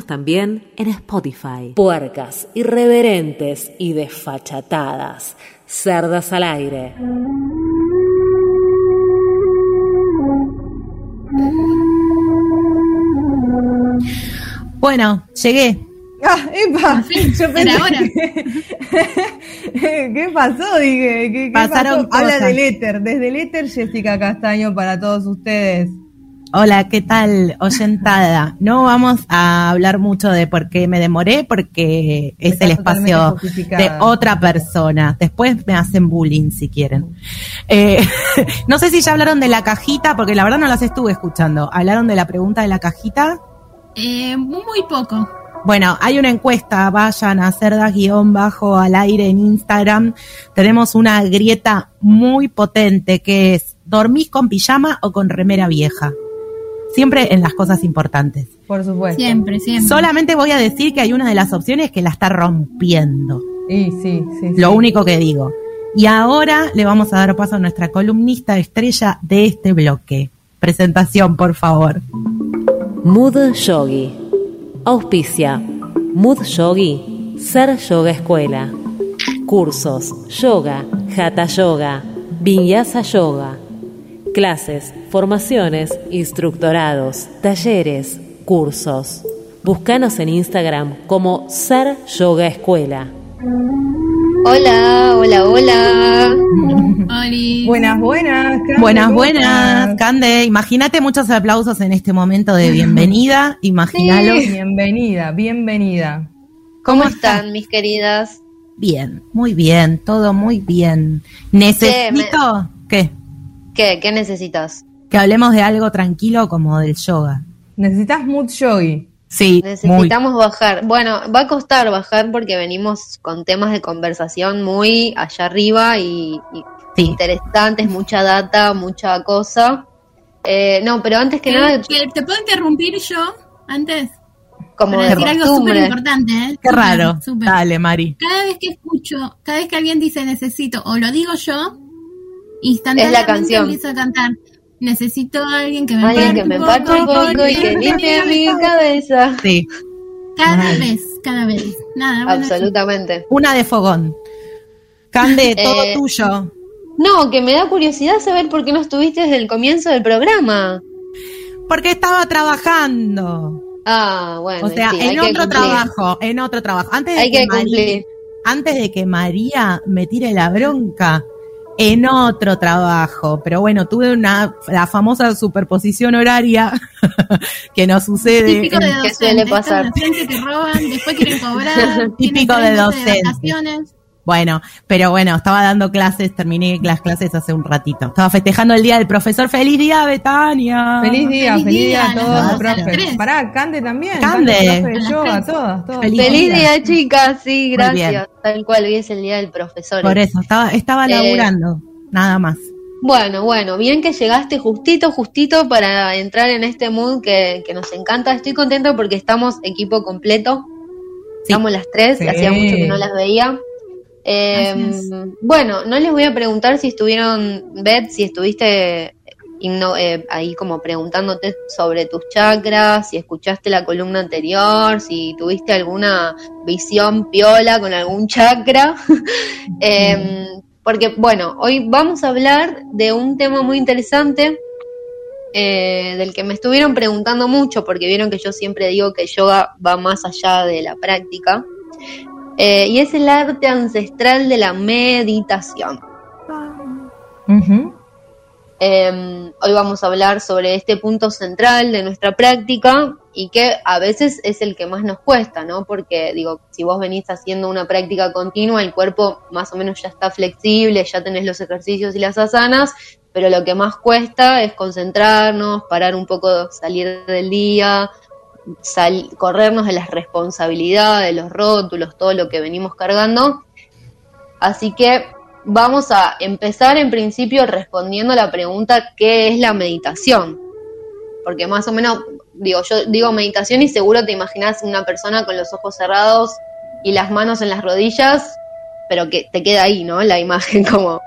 También en Spotify. Puercas, irreverentes y desfachatadas. Cerdas al aire. Bueno, llegué. Ah, epa, yo pensé ahora. que- ¿Qué pasó? Dije, ¿qué, qué Pasaron pasó? Habla del éter, desde el éter Jessica Castaño para todos ustedes. Hola, ¿qué tal, oyentada? No vamos a hablar mucho de por qué me demoré, porque es Está el espacio de otra persona. Después me hacen bullying si quieren. Eh, no sé si ya hablaron de la cajita, porque la verdad no las estuve escuchando. ¿Hablaron de la pregunta de la cajita? Eh, muy poco. Bueno, hay una encuesta, vayan a cerdas guion bajo al aire en Instagram. Tenemos una grieta muy potente que es, ¿dormís con pijama o con remera vieja? Siempre en las cosas importantes. Por supuesto. Siempre, siempre. Solamente voy a decir que hay una de las opciones que la está rompiendo. Y sí, sí. Lo sí. único que digo. Y ahora le vamos a dar paso a nuestra columnista estrella de este bloque. Presentación, por favor. Mood Yogi. Auspicia. Mood Yogi. Ser Yoga Escuela. Cursos. Yoga. Hatha Yoga. Vinyasa Yoga. Clases, formaciones, instructorados, talleres, cursos. Búscanos en Instagram como Ser Yoga Escuela. Hola, hola, hola. Oli. Buenas, buenas. Cande, Buenas, ¿cómo buenas? Cande. Imagínate muchos aplausos en este momento de bienvenida. Imagínalo. Bienvenida, bienvenida. ¿Cómo, están, mis queridas? Bien, muy bien, todo muy bien. Necesito ¿qué? ¿Qué? ¿Qué necesitas? que hablemos de algo tranquilo como del yoga. Necesitas mood yogi. Sí, muy. Necesitamos bajar. Bueno, va a costar bajar porque venimos con temas de conversación muy allá arriba y, y Sí. interesantes, mucha data, mucha cosa. Eh, no, pero antes que nada, Eh, que ¿Te puedo interrumpir yo antes? como Para de decir algo súper importante, ¿eh? Qué raro. Dale, Mari. Cada vez que escucho, cada vez que alguien dice necesito o lo digo yo, Es la canción. empiezo a cantar. Necesito a alguien que me Alguien emparte que me un emparte un poco y que limpie mi cabeza. Sí, Cada Ay. vez, cada vez. Nada, bueno, Absolutamente. una de fogón. Cande, todo Eh, tuyo. No, que me da curiosidad saber por qué no estuviste desde el comienzo del programa. Porque estaba trabajando. Ah, bueno. O sea, sí, en otro trabajo, en otro trabajo. Antes de Hay que, cumplir. antes de que María me tire la bronca, en otro trabajo. Pero bueno, tuve una la famosa superposición horaria que nos sucede. Típico de en- ¿Qué docente. suele estos pasar? docentes que roban, después quieren cobrar. Típico de docente. vacaciones. Bueno, pero bueno, estaba dando clases, terminé las clases hace un ratito. Estaba festejando el día del profesor. ¡Feliz día, Betania! Feliz día, Feliz feliz día día a todos dos, los profes. Pará, Cande también. Cande. profe A de las yoga, tres. todas, todas. Feliz Feliz día. día, chicas. Sí, gracias. Tal cual, hoy es el día del profesor. Por eso, estaba, estaba Eh, laburando, nada más. Bueno, bueno, bien que llegaste justito, justito para entrar en este mood que, que nos encanta. Estoy contenta porque estamos equipo completo. Sí. Estamos las tres, Sí. hacía mucho que no las veía. Eh, Gracias. bueno, no les voy a preguntar si estuvieron, Beth, si estuviste eh, ahí como preguntándote sobre tus chakras, si escuchaste la columna anterior, si tuviste alguna visión piola con algún chakra. Eh, porque, bueno, hoy vamos a hablar de un tema muy interesante eh, del que me estuvieron preguntando mucho, porque vieron que yo siempre digo que el yoga va más allá de la práctica, eh, y es el arte ancestral de la meditación. Eh, hoy vamos a hablar sobre este punto central de nuestra práctica y que a veces es el que más nos cuesta, ¿no? Porque digo, si vos venís haciendo una práctica continua, el cuerpo más o menos ya está flexible, ya tenés los ejercicios y las asanas, pero lo que más cuesta es concentrarnos, parar un poco, salir del día, sal- corrernos de las responsabilidades, los rótulos, todo lo que venimos cargando. Así que vamos a empezar en principio respondiendo a la pregunta ¿qué es la meditación? Porque más o menos, digo, yo digo meditación y seguro te imaginas una persona con los ojos cerrados y las manos en las rodillas, pero que te queda ahí, ¿no? La imagen como...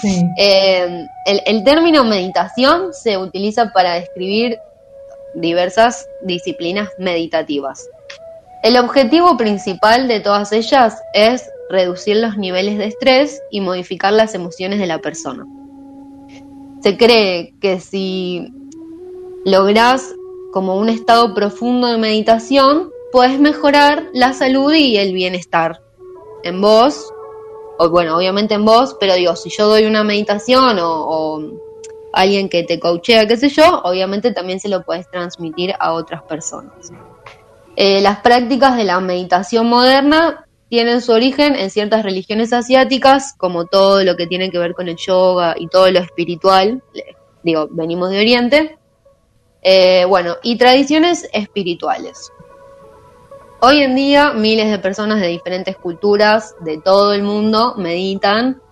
Sí. Eh, el, el término meditación se utiliza para describir diversas disciplinas meditativas. El objetivo principal de todas ellas es reducir los niveles de estrés y modificar las emociones de la persona. Se cree que si lográs como un estado profundo de meditación, puedes mejorar la salud y el bienestar en vos, o bueno, obviamente en vos, pero digo, si yo doy una meditación o alguien que te coachea, qué sé yo, obviamente también se lo puedes transmitir a otras personas. Eh, las prácticas de la meditación moderna tienen su origen en ciertas religiones asiáticas, como todo lo que tiene que ver con el yoga y todo lo espiritual. Digo, venimos de Oriente. Eh, bueno, y tradiciones espirituales. Hoy en día miles de personas de diferentes culturas de todo el mundo meditan,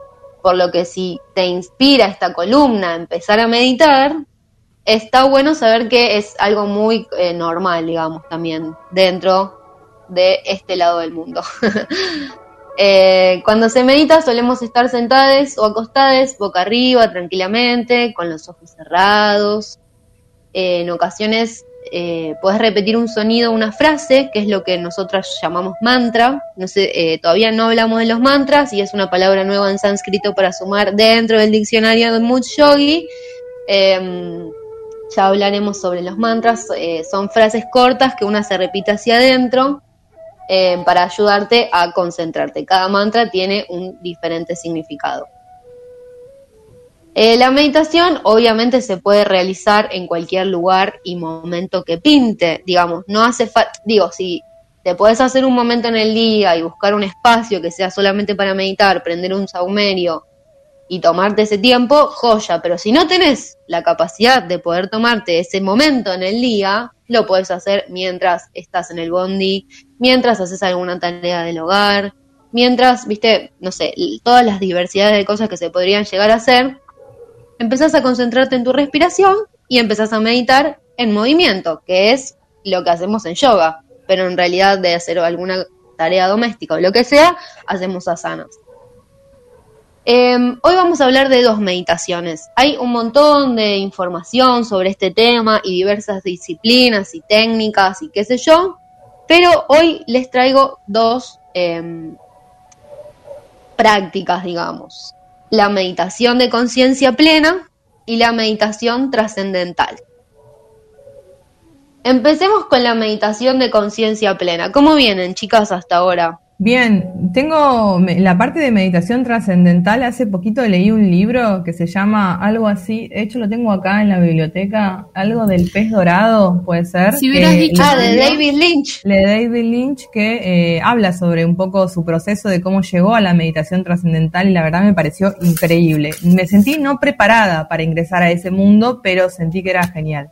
por lo que si te inspira esta columna a empezar a meditar, está bueno saber que es algo muy eh, normal, digamos, también dentro de este lado del mundo. Eh, cuando se medita solemos estar sentadas o acostadas boca arriba, tranquilamente, con los ojos cerrados. Eh, en ocasiones eh, puedes repetir un sonido, una frase, que es lo que nosotras llamamos mantra. No sé, eh, todavía no hablamos de los mantras y es una palabra nueva en sánscrito para sumar dentro del diccionario de Much Yogi. Em, ya hablaremos sobre los mantras. eh, son frases cortas que una se repite hacia adentro eh, para ayudarte a concentrarte. Cada mantra tiene un diferente significado. Eh, la meditación obviamente se puede realizar en cualquier lugar y momento que pinte, digamos, no hace falta, digo, si te puedes hacer un momento en el día y buscar un espacio que sea solamente para meditar, prender un saumerio y tomarte ese tiempo, joya, pero si no tenés la capacidad de poder tomarte ese momento en el día, lo puedes hacer mientras estás en el bondi, mientras haces alguna tarea del hogar, mientras, viste, no sé, todas las diversidades de cosas que se podrían llegar a hacer, empezás a concentrarte en tu respiración y empezás a meditar en movimiento, que es lo que hacemos en yoga, pero en realidad de hacer alguna tarea doméstica o lo que sea, hacemos asanas. Eh, hoy vamos a hablar de dos meditaciones. Hay un montón de información sobre este tema y diversas disciplinas y técnicas y qué sé yo, pero hoy les traigo dos em, prácticas, digamos. La meditación de conciencia plena y la meditación trascendental. Empecemos con la meditación de conciencia plena. ¿Cómo vienen, chicas, hasta ahora? Bien, tengo la parte de meditación trascendental. Hace poquito leí un libro que se llama algo así. De hecho, lo tengo acá en la biblioteca. Algo del pez dorado, puede ser. Si hubieras dicho- Ah, de David Lynch. de David Lynch que eh, habla sobre un poco su proceso de cómo llegó a la meditación trascendental y la verdad me pareció increíble. Me sentí no preparada para ingresar a ese mundo, pero sentí que era genial.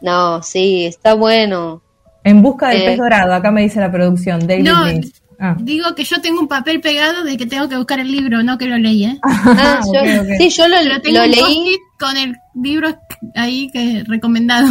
No, sí, está bueno. En busca del Eh. pez dorado, acá me dice la producción, David No. Ah. Digo que yo tengo un papel pegado de que tengo que buscar el libro, no que lo leí, ¿eh? Ah, yo- ok, ok. Sí, yo lo, tengo lo leí. con el libro ahí que recomendado.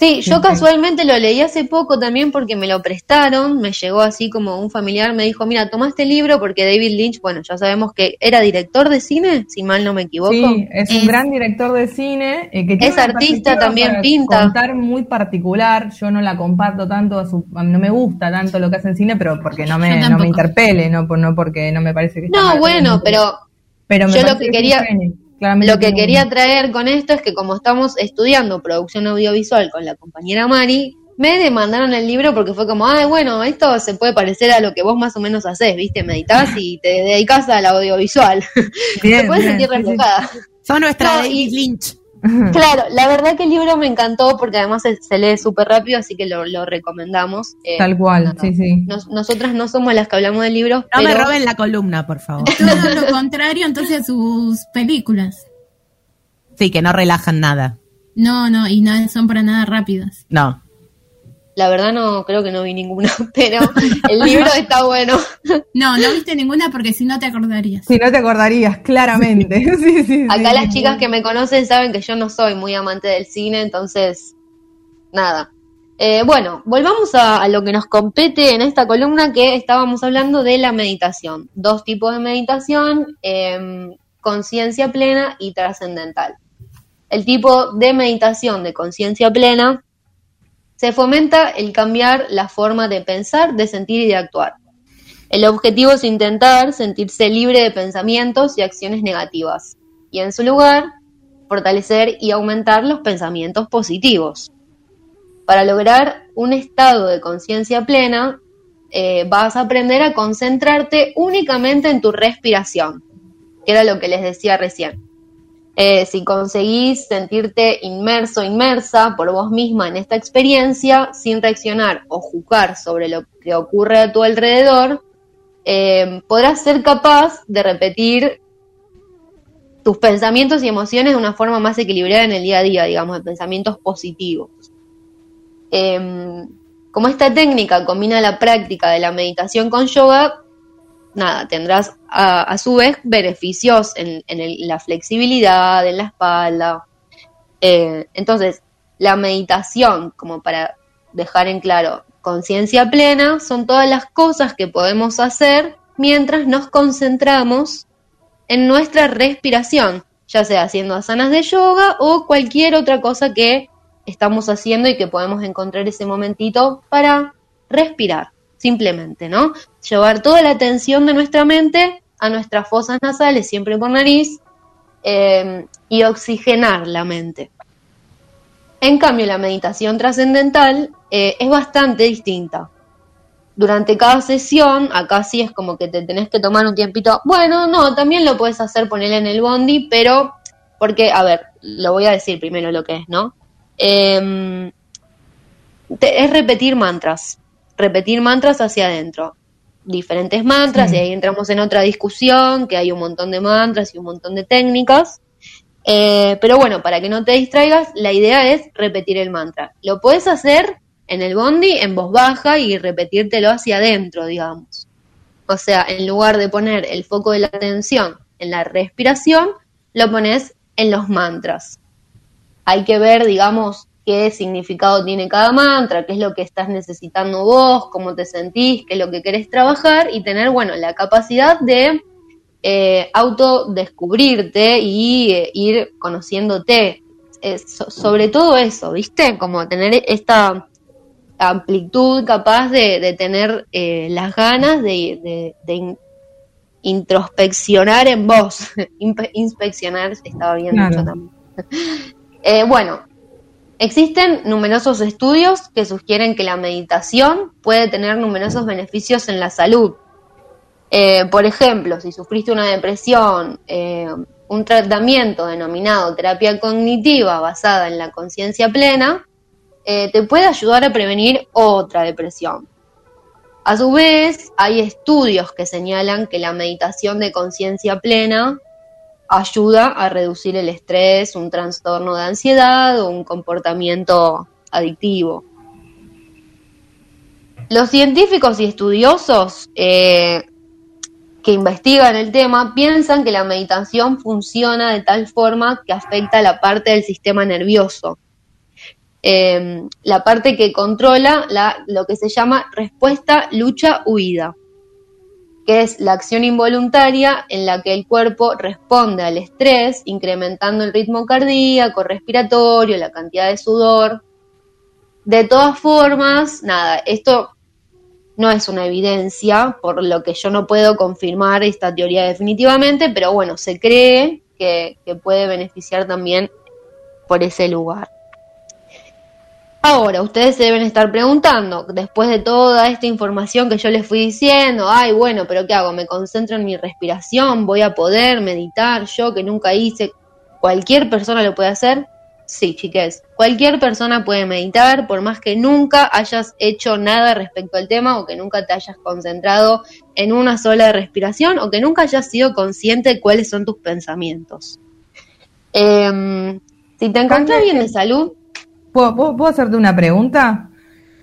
Sí, yo casualmente lo leí hace poco también porque me lo prestaron. Me llegó así como un familiar me dijo: Mira, toma este libro porque David Lynch, bueno, ya sabemos que era director de cine, si mal no me equivoco. Sí, es un Es- gran director de cine. eh, que tiene Es artista, también pinta. Contar muy particular. Yo no la comparto tanto, a su- no me gusta tanto lo que hace en cine, pero porque no me, no me interpele, no, por- no porque no me parece que está No, bueno, pero Pero me yo lo que quería- genio. Claramente lo que quería traer con esto es que como estamos estudiando producción audiovisual con la compañera Mari, me demandaron el libro porque fue como, ay, bueno, esto se puede parecer a lo que vos más o menos haces, ¿viste? Meditas y te dedicas al audiovisual. Bien, te puedes bien, sentir sí, sí. reflejada. Son nuestra No, David y- Lynch. Claro, la verdad que el libro me encantó porque además se, se lee súper rápido, así que lo, lo recomendamos. Eh, Tal cual, sí, sí. Nos- nosotras no somos las que hablamos de libros, No me roben la columna, por favor. Todo lo contrario, entonces, sus películas. Sí, que no relajan nada. No, no, y no son para nada rápidas. No. La verdad no creo que no vi ninguna, pero el libro está bueno. No, no viste ninguna porque si no te acordarías. Si no te acordarías, claramente. sí, sí, sí. Acá las chicas que me conocen saben que yo no soy muy amante del cine, entonces, nada. Eh, bueno, volvamos a, a lo que nos compete en esta columna que estábamos hablando de la meditación. Dos tipos de meditación, em, conciencia plena y trascendental. El tipo de meditación de conciencia plena se fomenta el cambiar la forma de pensar, de sentir y de actuar. El objetivo es intentar sentirse libre de pensamientos y acciones negativas, y en su lugar, fortalecer y aumentar los pensamientos positivos. Para lograr un estado de conciencia plena, eh, vas a aprender a concentrarte únicamente en tu respiración, que era lo que les decía recién. Eh, si conseguís sentirte inmerso, inmersa por vos misma en esta experiencia, sin reaccionar o juzgar sobre lo que ocurre a tu alrededor, eh, podrás ser capaz de repetir tus pensamientos y emociones de una forma más equilibrada en el día a día, digamos, de pensamientos positivos. Eh, como esta técnica combina la práctica de la meditación con yoga, nada, tendrás a, a su vez beneficios en, en la flexibilidad, en la espalda. Eh, entonces, la meditación, como para dejar en claro, conciencia plena, son todas las cosas que podemos hacer mientras nos concentramos en nuestra respiración, ya sea haciendo asanas de yoga o cualquier otra cosa que estamos haciendo y que podemos encontrar ese momentito para respirar, simplemente, ¿no? Llevar toda la atención de nuestra mente a nuestras fosas nasales, siempre por nariz, eh, y oxigenar la mente. En cambio, la meditación trascendental eh, es bastante distinta. Durante cada sesión, acá sí es como que te tenés que tomar un tiempito. Bueno, no, también lo puedes hacer ponerle en el bondi, pero porque, a ver, lo voy a decir primero lo que es, ¿no? Em, es repetir mantras, repetir mantras hacia adentro, diferentes mantras, y ahí entramos en otra discusión, que hay un montón de mantras y un montón de técnicas. Eh, pero bueno, para que no te distraigas, la idea es repetir el mantra. Lo puedes hacer en el bondi en voz baja y repetírtelo hacia adentro, digamos. O sea, en lugar de poner el foco de la atención en la respiración, lo pones en los mantras. Hay que ver, digamos, qué significado tiene cada mantra, qué es lo que estás necesitando vos, cómo te sentís, qué es lo que querés trabajar y tener, bueno, la capacidad de eh, autodescubrirte y eh, ir conociéndote. Eh, so- sobre todo eso, ¿viste? Como tener esta amplitud capaz de, de tener eh, las ganas de, de- de in- introspeccionar en vos. Inspeccionar estaba bien Claro. dicho también. Bueno, existen numerosos estudios que sugieren que la meditación puede tener numerosos beneficios en la salud. Eh, por ejemplo, si sufriste una depresión, eh, un tratamiento denominado terapia cognitiva basada en la conciencia plena, eh, te puede ayudar a prevenir otra depresión. A su vez, hay estudios que señalan que la meditación de conciencia plena ayuda a reducir el estrés, un trastorno de ansiedad o un comportamiento adictivo. Los científicos y estudiosos eh, que investigan el tema piensan que la meditación funciona de tal forma que afecta a la parte del sistema nervioso, eh, la parte que controla la, lo que se llama respuesta lucha-huida, que es la acción involuntaria en la que el cuerpo responde al estrés, incrementando el ritmo cardíaco, respiratorio, la cantidad de sudor. De todas formas, nada, esto no es una evidencia, por lo que yo no puedo confirmar esta teoría definitivamente, pero bueno, se cree que, que puede beneficiar también por ese lugar. Ahora, ustedes se deben estar preguntando, después de toda esta información que yo les fui diciendo, ay, bueno, pero ¿qué hago? ¿Me concentro en mi respiración? ¿Voy a poder meditar? Yo que nunca hice, ¿cualquier persona lo puede hacer? Sí, chiques, cualquier persona puede meditar, por más que nunca hayas hecho nada respecto al tema o que nunca te hayas concentrado en una sola respiración o que nunca hayas sido consciente de cuáles son tus pensamientos. Em, si te encuentras bien de salud, ¿Puedo, puedo- puedo hacerte una pregunta?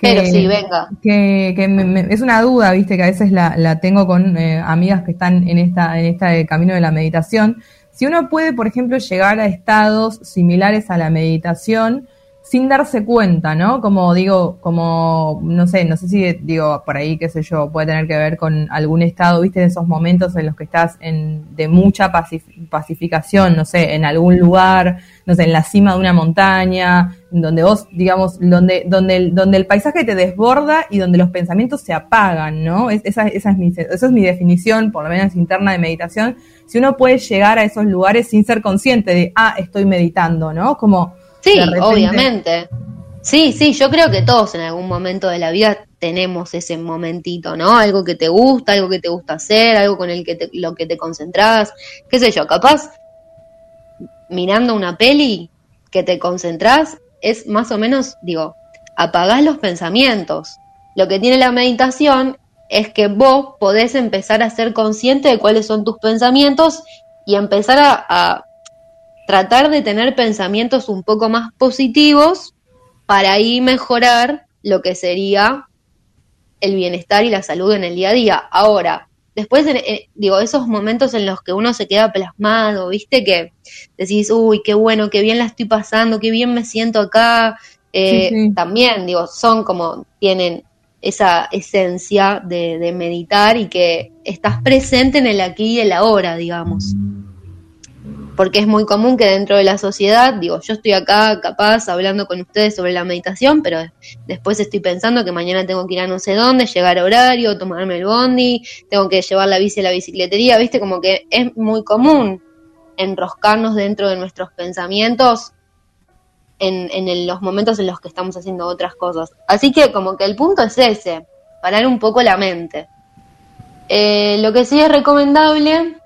pero sí, venga. que, que me- me- es una duda, viste, que a veces la, la tengo con eh, amigas que están en esta, en este camino de la meditación. Si uno puede, por ejemplo, llegar a estados similares a la meditación sin darse cuenta, ¿no? Como digo, como, no sé, no sé si, digo, por ahí, qué sé yo, puede tener que ver con algún estado, viste, en esos momentos en los que estás en, de mucha pacif- pacificación, no sé, en algún lugar, no sé, en la cima de una montaña, donde vos, digamos, donde, donde, el, donde el paisaje te desborda y donde los pensamientos se apagan, ¿no? Es- esa, esa, es mi, esa es mi definición, por lo menos interna de meditación. Si uno puede llegar a esos lugares sin ser consciente de, ah, estoy meditando, ¿no? Como, Sí, repente- obviamente. Sí, sí, yo creo que todos en algún momento de la vida tenemos ese momentito, ¿no? Algo que te gusta, algo que te gusta hacer, algo con el que te, lo que te concentras, qué sé yo, capaz mirando una peli, que te concentrás, es más o menos, digo, apagás los pensamientos. Lo que tiene la meditación es que vos podés empezar a ser consciente de cuáles son tus pensamientos y empezar a, a tratar de tener pensamientos un poco más positivos para ahí mejorar lo que sería el bienestar y la salud en el día a día. Ahora, después, en- digo, esos momentos en los que uno se queda plasmado, viste, que decís, uy, qué bueno, qué bien la estoy pasando, qué bien me siento acá, eh, Sí, sí. también, digo, son como, tienen esa esencia de, de meditar y que estás presente en el aquí y el ahora, digamos. Porque es muy común que dentro de la sociedad, digo, yo estoy acá capaz hablando con ustedes sobre la meditación, pero después estoy pensando que mañana tengo que ir a no sé dónde, llegar a horario, tomarme el bondi, tengo que llevar la bici a la bicicletería, viste, como que es muy común enroscarnos dentro de nuestros pensamientos en, en los momentos en los que estamos haciendo otras cosas. Así que como que el punto es ese, parar un poco la mente. Eh, lo que sí es recomendable,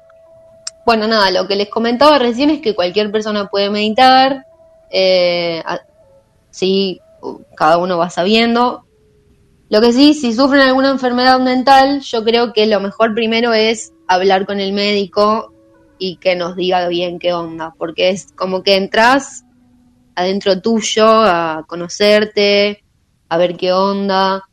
bueno, nada, lo que les comentaba recién es que cualquier persona puede meditar, eh, u- cada uno va sabiendo. Lo que sí, si sufren alguna enfermedad mental, yo creo que lo mejor primero es hablar con el médico y que nos diga bien qué onda, porque es como que entras adentro tuyo a conocerte, a ver qué onda.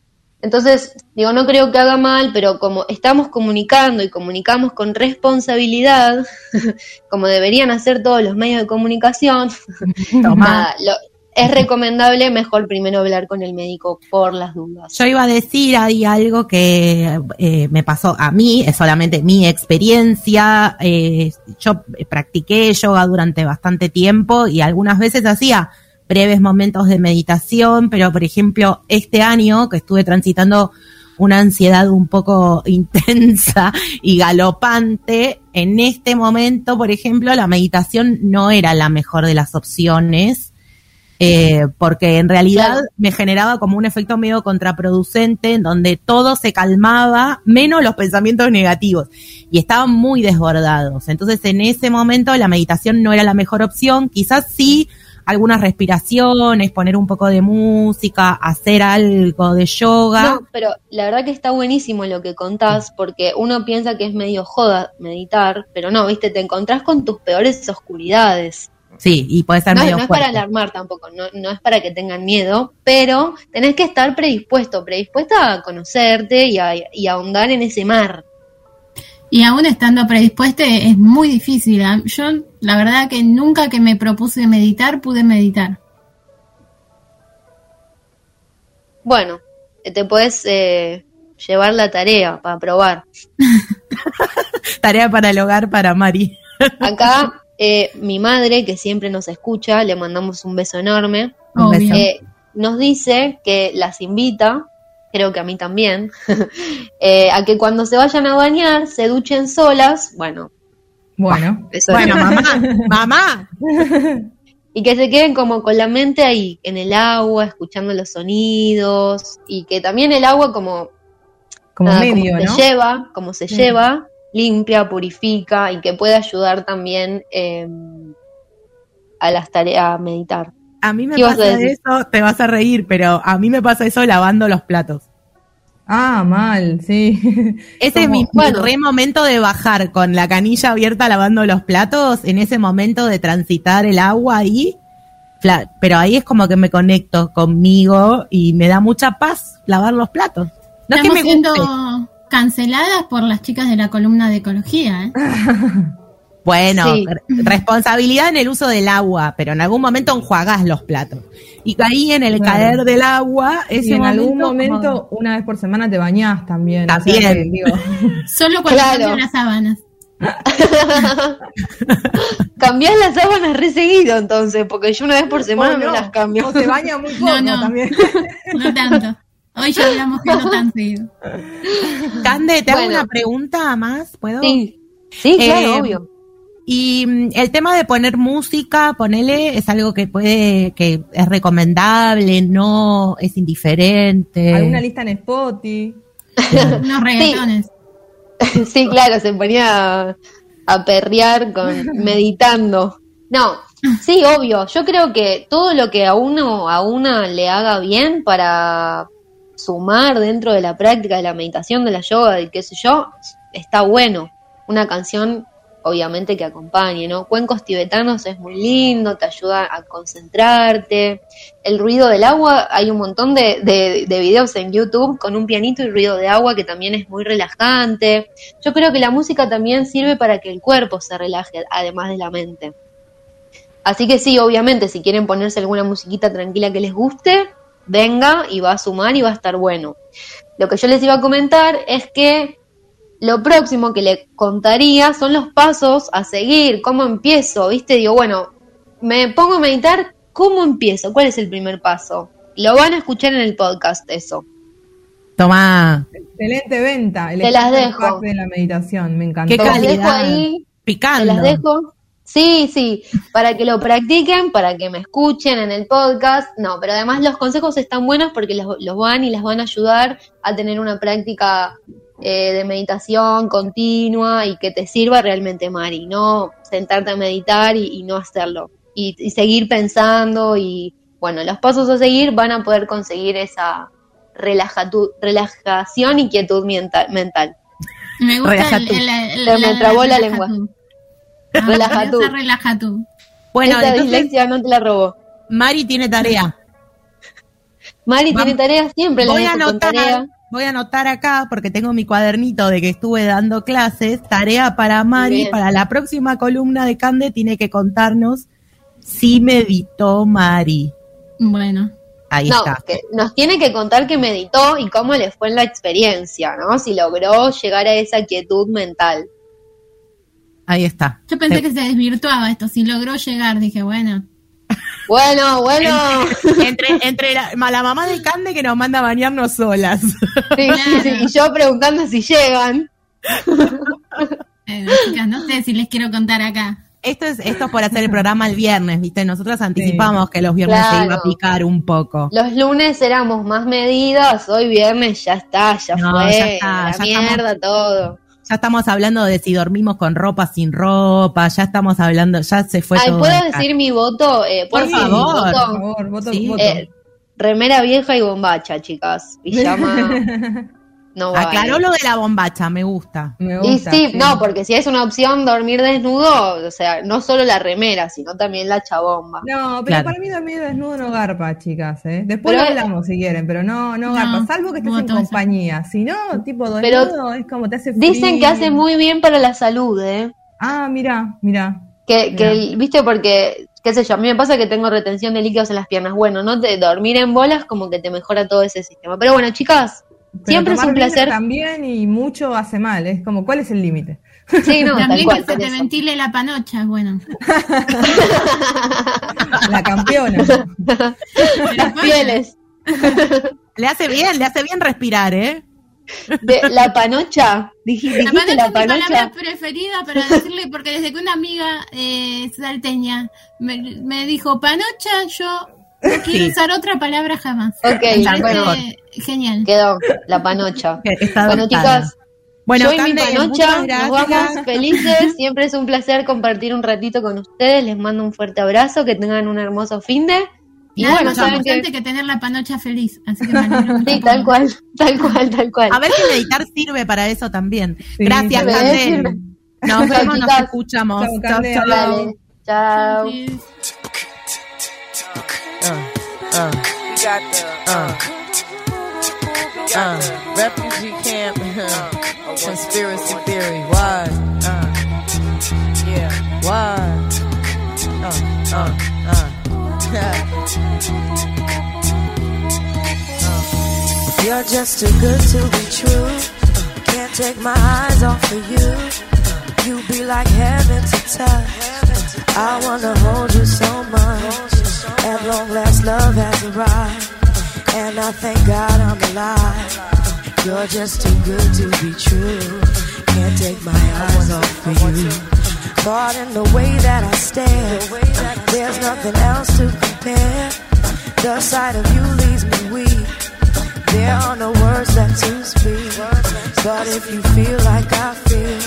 Entonces, digo, no creo que haga mal, pero como estamos comunicando y comunicamos con responsabilidad, como deberían hacer todos los medios de comunicación, nada, lo- es recomendable mejor primero hablar con el médico por las dudas. Yo iba a decir ahí algo que eh, me pasó a mí, es solamente mi experiencia. eh, yo practiqué yoga durante bastante tiempo y algunas veces hacía breves momentos de meditación, pero por ejemplo, este año que estuve transitando una ansiedad un poco intensa y galopante, en este momento, por ejemplo, la meditación no era la mejor de las opciones. eh, porque en realidad Claro. me generaba como un efecto medio contraproducente en donde todo se calmaba, menos los pensamientos negativos, y estaban muy desbordados. Entonces en ese momento la meditación no era la mejor opción, quizás sí algunas respiraciones, poner un poco de música, hacer algo de yoga. No, pero la verdad que está buenísimo lo que contás, porque uno piensa que es medio joda meditar, pero no, viste, te encontrás con tus peores oscuridades. Sí, y puede ser No, medio no es para alarmar tampoco, no, no es para que tengan miedo, pero tenés que estar predispuesto, predispuesta a conocerte y a, y a ahondar en ese mar. Y aún estando predispuesta es muy difícil. ¿ah? Yo, la verdad que nunca que me propuse meditar, pude meditar. Bueno, te puedes eh, llevar la tarea para probar. Tarea para el hogar para Mari. Acá, eh, mi madre, que siempre nos escucha, le mandamos un beso enorme. Un Obvio. beso. Eh, nos dice que las invita, creo que a mí también, eh, a que cuando se vayan a bañar se duchen solas, bueno, Bueno, eso Bueno, mamá, mamá. y que se queden como con la mente ahí, en el agua, escuchando los sonidos, y que también el agua como, como nada, medio, como ¿no? se lleva, como se lleva, limpia, purifica, y que puede ayudar también eh, a las tareas, a meditar. A mí me ¿Qué ibas a pasa eso, te vas a reír, pero a mí me pasa eso lavando los platos. Ah, mal, sí. Ese es Como- mi, mi bueno. re momento de bajar con la canilla abierta lavando los platos, en ese momento de transitar el agua ahí. Pero ahí es como que me conecto conmigo y me da mucha paz lavar los platos. No es que Estamos me siendo canceladas por las chicas de la columna de ecología. ¿eh? Bueno, Sí. responsabilidad en el uso del agua, pero en algún momento enjuagás los platos. Y ahí en el Claro. caer del agua, ese Y en algún como- momento, una vez por semana te bañás también. o sea También. que, digo, Solo cuando Claro. cambian las sábanas. Cambiás las sábanas re seguido entonces, porque yo una vez por semana o no, las cambio. O se baña muy poco No, no. también. No tanto. Hoy ya hablamos que no tan seguido. Cande, te hago una pregunta más, ¿puedo? Sí, sí, claro, Eh, obvio. Y mm, el tema de poner música, ponele, es algo que puede, que es recomendable, no es indiferente. Alguna lista en Spotify. Unos reggaetones. Sí, claro, se ponía a, a perrear con meditando. No, sí, obvio. Yo creo que todo lo que a uno, a una le haga bien para sumar dentro de la práctica de la meditación, de la yoga, de qué sé yo, está bueno. Una canción, obviamente, que acompañe, ¿no? Cuencos tibetanos es muy lindo, te ayuda a concentrarte. El ruido del agua, hay un montón de, de, de videos en YouTube con un pianito y ruido de agua que también es muy relajante. Yo creo que la música también sirve para que el cuerpo se relaje, además de la mente. Así que sí, obviamente, si quieren ponerse alguna musiquita tranquila que les guste, venga y va a sumar y va a estar bueno. Lo que yo les iba a comentar es que lo próximo que le contaría son los pasos a seguir, cómo empiezo, ¿viste? Digo, bueno, me pongo a meditar, ¿cómo empiezo? ¿Cuál es el primer paso? Lo van a escuchar en el podcast, eso. Tomá. Excelente venta. El Te las dejo. de la meditación, me encantó. Qué Te las dejo calidad. ahí, Picando. te las dejo. Sí, sí, para que lo practiquen, para que me escuchen en el podcast. No, pero además los consejos están buenos porque los, los van y las van a ayudar a tener una práctica eh, de meditación continua y que te sirva realmente, Mari. No sentarte a meditar y, y no hacerlo. Y, y seguir pensando y, bueno, los pasos a seguir van a poder conseguir esa relajación y quietud mienta- mental. Me gusta Relaja el, tú. el- el- Se me trabó la lengua. Relaja tú. relaja tú. Bueno, Esa entonces dislexia no te la robó. Mari tiene tarea. Mari Vamos. tiene tareas, siempre la Voy a dejo con tarea. Voy a anotar acá porque tengo mi cuadernito de que estuve dando clases. Tarea para Mari, Bien. para la próxima columna de Cande tiene que contarnos si meditó Mari. Bueno, Ahí No, está. que nos tiene que contar qué meditó y cómo le fue en la experiencia, ¿no? Si logró llegar a esa quietud mental. Ahí está. yo pensé que se desvirtuaba esto. Si logró llegar, dije, bueno. Bueno, bueno. entre entre la, ma- la mamá de Cande que nos manda a bañarnos solas. Sí, sí, sí. Y yo preguntando si llegan. eh, chicas, no sé si les quiero contar acá. Esto es, esto es por hacer el programa el viernes, ¿viste? Nosotras anticipamos que los viernes se iba a picar un poco. Los lunes éramos más medidas, hoy viernes ya está, ya No, fue. ya está, la ya mierda, todo. Ya estamos hablando de si dormimos con ropa, sin ropa, ya estamos hablando, ya se fue Ay, todo. ¿puedo decir mi voto? Eh, Por ¿puedo decir mi favor. voto? Por favor, voto, Sí. voto. Eh, remera vieja y bombacha, chicas. Pijama. No. Aclaró lo de la bombacha, me gusta. Me Y sí, sí. no, porque si es una opción dormir desnudo, o sea, no solo la remera, sino también la chabomba. No, pero Claro. para mí dormir desnudo no garpa, chicas, ¿eh? Después Pero- lo hablamos si quieren, pero no, no No, garpa, salvo que estés en compañía. Si no, tipo Pero desnudo es como te hace frío. Dicen que hace muy bien para la salud, ¿eh? Ah, mira, mira. Que, que viste, porque, qué sé yo, a mí me pasa que tengo retención de líquidos en las piernas. Bueno, no te dormir en bolas como que te mejora todo ese sistema. Pero bueno, chicas, Pero siempre es un placer. También y mucho hace mal, es como, ¿cuál es el límite? Sí, no, También cual, que se te eso. ventile la panocha, bueno. La campeona. Las pieles. Le hace bien, le hace bien respirar, ¿eh? De, la panocha. Dij- La Dijiste panocha la es mi palabra panocha. preferida para decirle, porque desde que una amiga eh, salteña me, me dijo panocha, yo no quiero Sí. usar otra palabra jamás. Ok, bueno, genial. quedó la panocha. Está Bueno, chicas, Bueno, yo y mi panocha nos vamos felices. Siempre es un placer compartir un ratito con ustedes. Les mando un fuerte abrazo. Que tengan un hermoso fin de. Y Nada bueno, más saben importante que. que... tener la panocha feliz. Así que Sí, tal cual, tal cual, tal cual. A ver si meditar sirve para eso también. Sí, Gracias, sirve, Cande. sirve. Nos vemos, nos escuchamos. Chao, Chao, Cande, chao. Dale, chao. Sí. uh, uh, refugee camp, conspiracy theory. Why? Uh, yeah. Why? Uh, uh, uh. You're just too good to be true. Uh, Can't take my eyes off of you. Uh, You be like heaven to touch. Uh, I wanna hold you so much. At long last, love has arrived. And I thank God I'm alive. You're just too good to be true. Can't take my eyes off of you. Caught in the way that I stare. There's nothing else to compare. The sight of you leaves me weak. There are no words left to speak. But if you feel like I feel,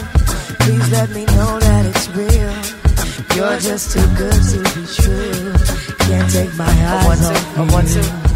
please let me know that it's real. You're just too good to be true. Can't take my eyes off you.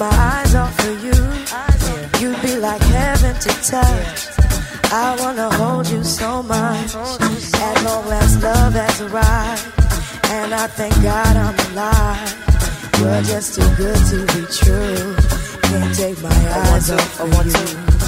My eyes off of you. You'd be like heaven to touch. I wanna hold you so much. As long as love has arrived. And I thank God I'm alive. You're just too good to be true. Can't take my eyes off of you.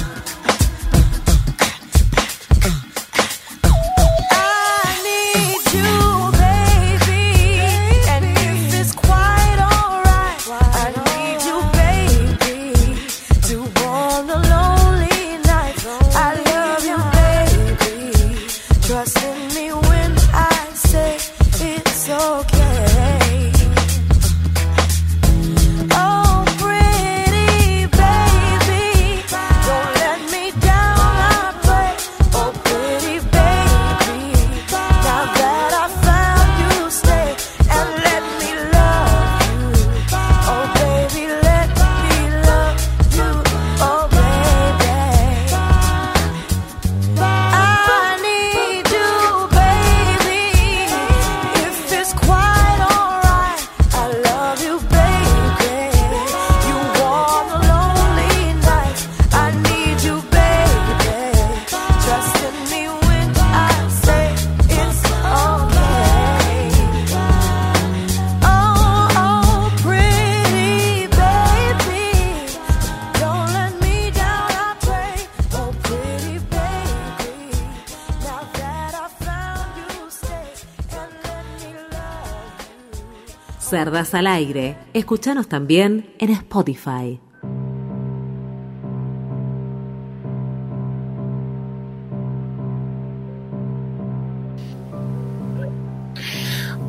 Al aire. Escuchanos también en Spotify.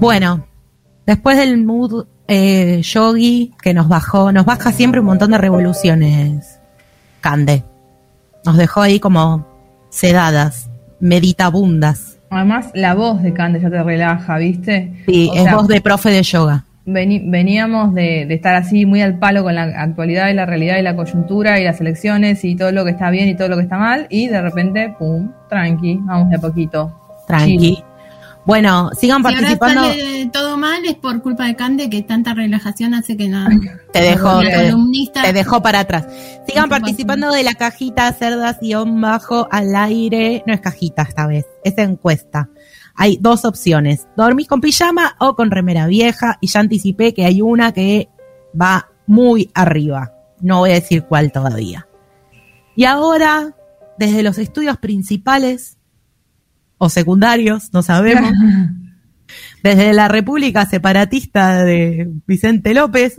Bueno, después del mood eh, yogi que nos bajó, nos baja siempre un montón de revoluciones, Cande. Nos dejó ahí como sedadas, meditabundas. Además, la voz de Cande ya te relaja, ¿viste? Sí, O es sea, voz de profe de yoga. Veníamos de, de estar así muy al palo con la actualidad y la realidad y la coyuntura y las elecciones y todo lo que está bien y todo lo que está mal y de repente, pum, tranqui, vamos de a poquito. Tranqui. Chill. Bueno, sigan Si ahora participando. sale todo mal es por culpa de Cande que tanta relajación hace que nada. Te dejó, te, te dejó para atrás. Sigan participando de la cajita cerdas guion bajo al aire. No es cajita esta vez, es encuesta. Hay dos opciones, dormís con pijama o con remera vieja. Y ya anticipé que hay una que va muy arriba. No voy a decir cuál todavía. Y ahora, desde los estudios principales o secundarios, no sabemos, desde la República Separatista de Vicente López,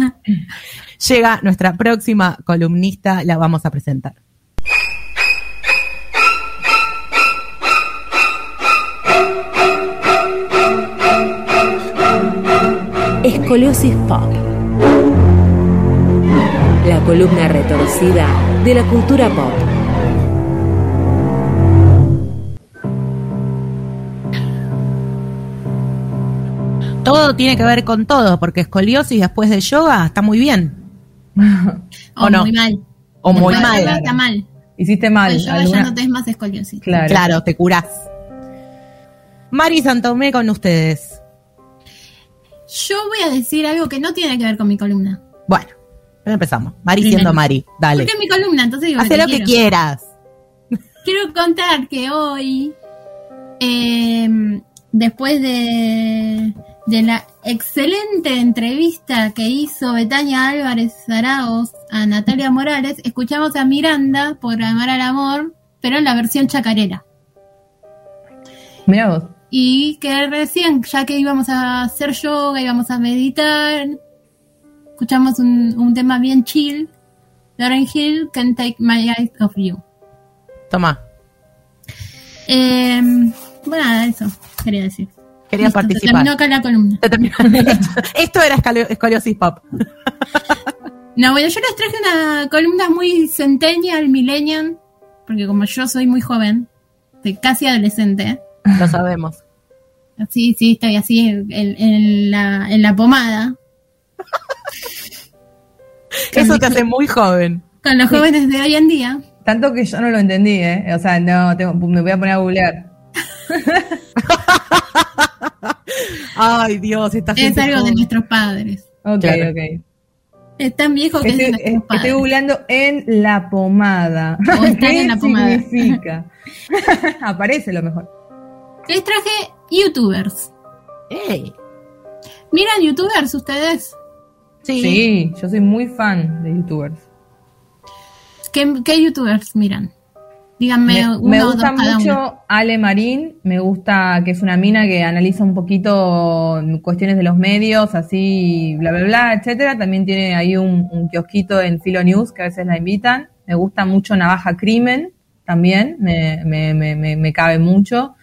llega nuestra próxima columnista, la vamos a presentar. Escoliosis Pop. La columna retorcida de la cultura pop. Todo tiene que ver con todo, porque escoliosis después de yoga está muy bien. O ¿O no? muy mal. O muy mal. Está mal. Hiciste mal. Pues yoga ya no tenés más escoliosis. Claro. Claro, te curás. Mari Santomé con ustedes. Yo voy a decir algo que no tiene que ver con mi columna. Bueno, empezamos. Mari Primero. siendo Mari, dale. Porque es mi columna, entonces digo Haz lo que quieras. Quiero contar que hoy, eh, después de, de la excelente entrevista que hizo Betania Álvarez Zaraos a Natalia Morales, escuchamos a Miranda por Amar al Amor, pero en la versión chacarera. Mira vos. Y que recién, ya que íbamos a hacer yoga, íbamos a meditar, escuchamos un, un tema bien chill. Lauren Hill, Can Take My Eyes Off You. Toma, Eh, bueno, eso quería decir. quería Listo, se participar. Terminó acá la columna. Se. Esto era escoliosis pop. No, bueno, yo les traje una columna muy centennial, millennial, porque como yo soy muy joven, soy casi adolescente, Lo sabemos. así, sí, estoy así en, en la, en la pomada, Eso te hace muy joven. con los jóvenes de hoy en día. Tanto que yo no lo entendí, ¿eh? O sea, no, tengo- me voy a poner a googlear. Ay, Dios, esta Es gente algo de nuestros padres. Ok, Claro. ok. Es tan viejo que es de Estoy, nuestros estoy padres. googleando en la pomada. O ¿Qué en la pomada. significa? Aparece lo mejor. Les traje youtubers. Ey, ¿Miran youtubers ustedes? sí. Sí, yo soy muy fan de youtubers. ¿Qué, qué youtubers miran? Díganme Me, uno me o dos gusta cada mucho uno. Ale Marín, me gusta que es una mina que analiza un poquito cuestiones de los medios, así, bla, bla, bla, etcétera. También tiene ahí un, un kiosquito en Filo News que a veces la invitan. Me gusta mucho Navaja Crimen, también, me, me, me, me, me cabe mucho.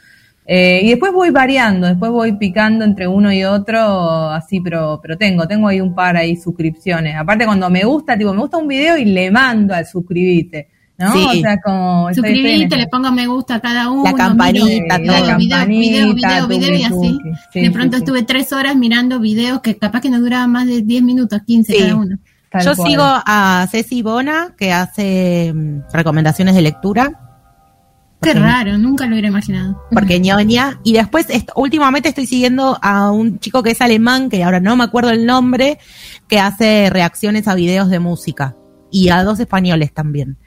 Eh, y después voy variando, después voy picando entre uno y otro, así, pero, pero tengo, tengo ahí un par ahí suscripciones. Aparte cuando me gusta, tipo, me gusta un video y le mando al suscribite, ¿no? Sí. O sea, como... Suscribite, le pongo me gusta a cada uno. La campanita, miro todo. video, video, video, video, y así. Sí, de pronto sí. estuve tres horas mirando videos que capaz que no duraban más de 10 minutos, 15 Sí. cada uno. Tal Yo cual. sigo a Ceci Bona, que hace mm, recomendaciones de lectura. Qué raro, nunca lo hubiera imaginado. Porque ñoña. Y después, est- últimamente estoy siguiendo a un chico que es alemán, que ahora no me acuerdo el nombre, que hace reacciones a videos de música. Y a dos españoles también.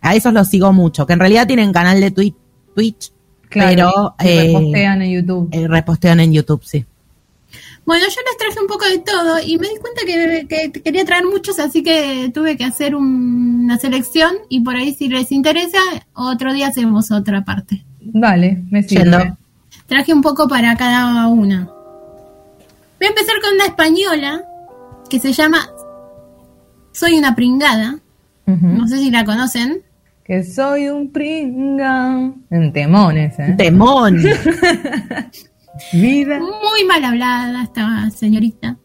A esos los sigo mucho, que en realidad tienen canal de Twitch, Twitch Claro, pero y eh, repostean en YouTube. eh, repostean en YouTube, sí. Bueno, yo les traje un poco de todo y me di cuenta que, que quería traer muchos, así que tuve que hacer un- una selección y por ahí si les interesa, otro día hacemos otra parte. Vale, me sirve. Yendo. Traje un poco para cada una. Voy a empezar con una española que se llama Soy una pringada. No sé si la conocen. Que soy un pringa. En temones, ¿eh? Temón. Vida. Muy mal hablada esta señorita.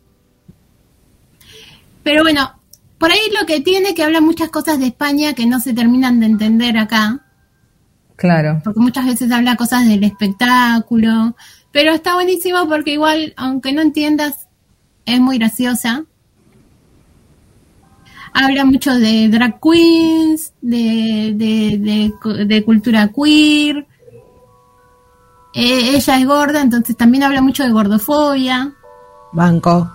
Pero bueno, por ahí lo que tiene que habla muchas cosas de España que no se terminan de entender acá. Claro. porque muchas veces habla cosas del espectáculo, pero está buenísimo porque igual, aunque no entiendas, es muy graciosa. Habla mucho de drag queens, de, de, de cultura queer. Eh, ella es gorda, entonces también habla mucho de gordofobia. Banco.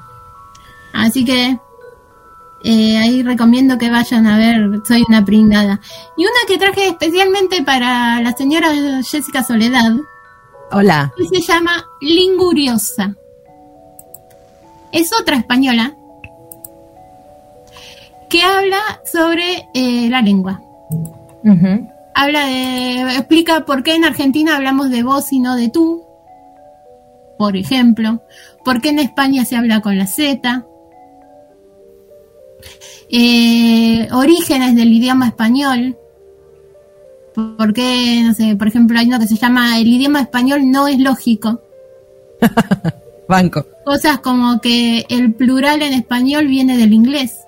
Así que eh, ahí recomiendo que vayan a ver Soy una pringada. Y una que traje especialmente para la señora Jessica Soledad, Hola. que se llama Linguriosa. Es otra española que habla sobre eh, la lengua. Habla de, explica por qué en Argentina hablamos de vos y no de tú. Por ejemplo, por qué en España se habla con la Z. Eh, orígenes del idioma español. Por qué, no sé, por ejemplo, hay uno que se llama el idioma español no es lógico. Banco. Cosas como que el plural en español viene del inglés.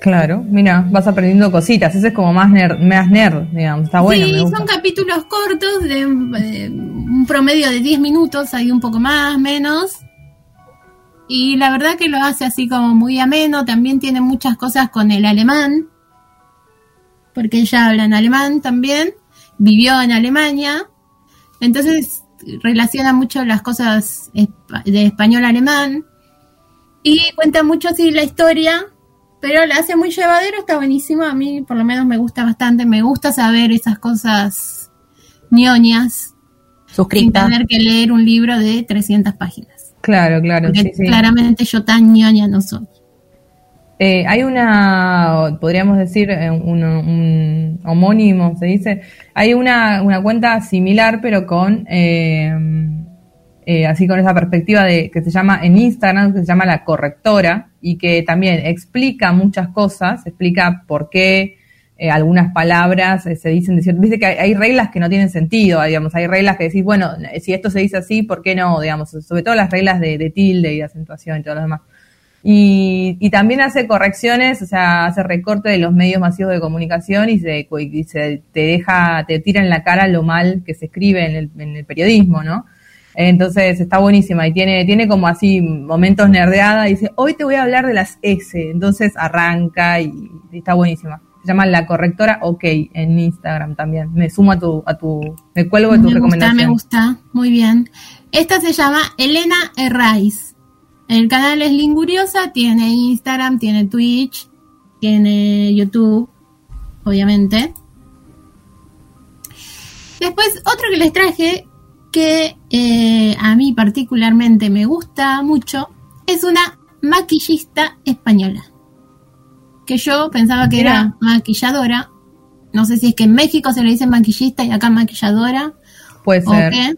Claro, mira, vas aprendiendo cositas. Ese es como más nerd, más nerd digamos. Está bueno, sí, me gusta. son capítulos cortos de eh, un promedio de 10 minutos, hay un poco más, menos. Y la verdad que lo hace así como muy ameno, también tiene muchas cosas con el alemán, porque ella habla en alemán también, vivió en Alemania, entonces relaciona mucho las cosas de español-alemán y cuenta mucho así la historia pero la hace muy llevadero, está buenísimo. A mí, por lo menos, me gusta bastante. Me gusta saber esas cosas ñoñas sin tener que leer un libro de 300 páginas. Claro, claro, Porque sí, sí. claramente yo tan ñoña no soy. Eh, hay una, podríamos decir, eh, un, un homónimo, se dice. Hay una, una cuenta similar, pero con, eh, eh, así con esa perspectiva de que se llama en Instagram, que se llama La Correctora, y que también explica muchas cosas, explica por qué eh, algunas palabras eh, se dicen de cierto. Viste que hay, reglas que no tienen sentido, digamos, hay reglas que decís, bueno, si esto se dice así, ¿por qué no? Digamos, sobre todo las reglas de, de tilde y de acentuación y todo lo demás. Y, y también hace correcciones, o sea, hace recorte de los medios masivos de comunicación y se, y se te deja, te tira en la cara lo mal que se escribe en el, en el periodismo, ¿no? Entonces está buenísima y tiene, tiene como así momentos nerdeada y dice, hoy te voy a hablar de las S, entonces arranca y, y está buenísima. Se llama La Correctora OK en Instagram también. Me sumo a tu, a tu, me cuelgo de tu me gusta, recomendación. me gusta, muy bien. Esta se llama Elena Herraiz. El canal es Linguriosa, tiene Instagram, tiene Twitch, tiene YouTube, obviamente. Después, otro que les traje, que eh, a mí particularmente me gusta mucho, es una maquillista española. Que yo pensaba que era maquilladora. No sé si es que en México se le dice maquillista y acá maquilladora. Puede ser. qué.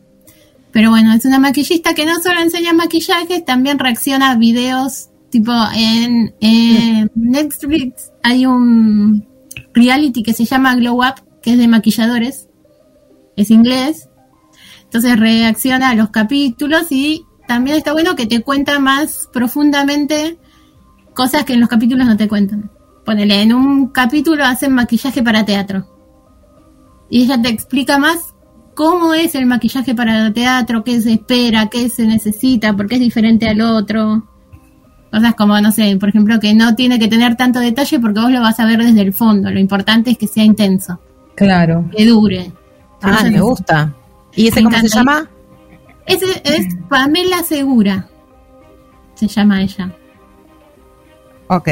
Pero bueno, es una maquillista que no solo enseña maquillaje, también reacciona a videos tipo en, en Netflix hay un reality que se llama Glow Up, que es de maquilladores, es inglés, entonces reacciona a los capítulos y también está bueno que te cuenta más profundamente cosas que en los capítulos no te cuentan. Ponele, en un capítulo hacen maquillaje para teatro. Y ella te explica más cómo es el maquillaje para teatro, qué se espera, qué se necesita, por qué es diferente al otro. Cosas como, no sé, por ejemplo, que no tiene que tener tanto detalle porque vos lo vas a ver desde el fondo. Lo importante es que sea intenso, Claro. que dure. Ah, me gusta. ¿Y ese Me cómo se llama? Ese es Pamela Segura. Se llama ella. Ok.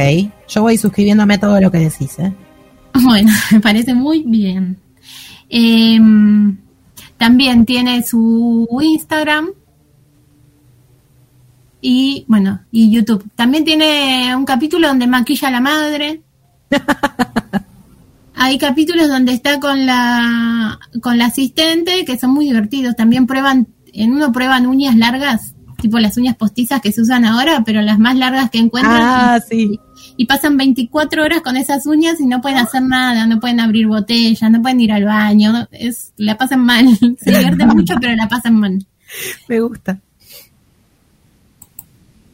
Yo voy suscribiéndome a todo lo que decís, ¿eh? Bueno, me parece muy bien. Em, también tiene su Instagram y bueno, y YouTube. También tiene un capítulo donde maquilla a la madre. Hay capítulos donde está con la con la asistente que son muy divertidos. También prueban en uno prueban uñas largas, tipo las uñas postizas que se usan ahora, pero las más largas que encuentran Ah, sí. y pasan 24 horas con esas uñas y no pueden hacer nada, no pueden abrir botellas, no pueden ir al baño, no- es la pasan mal, se divierten mucho pero la pasan mal. Me gusta.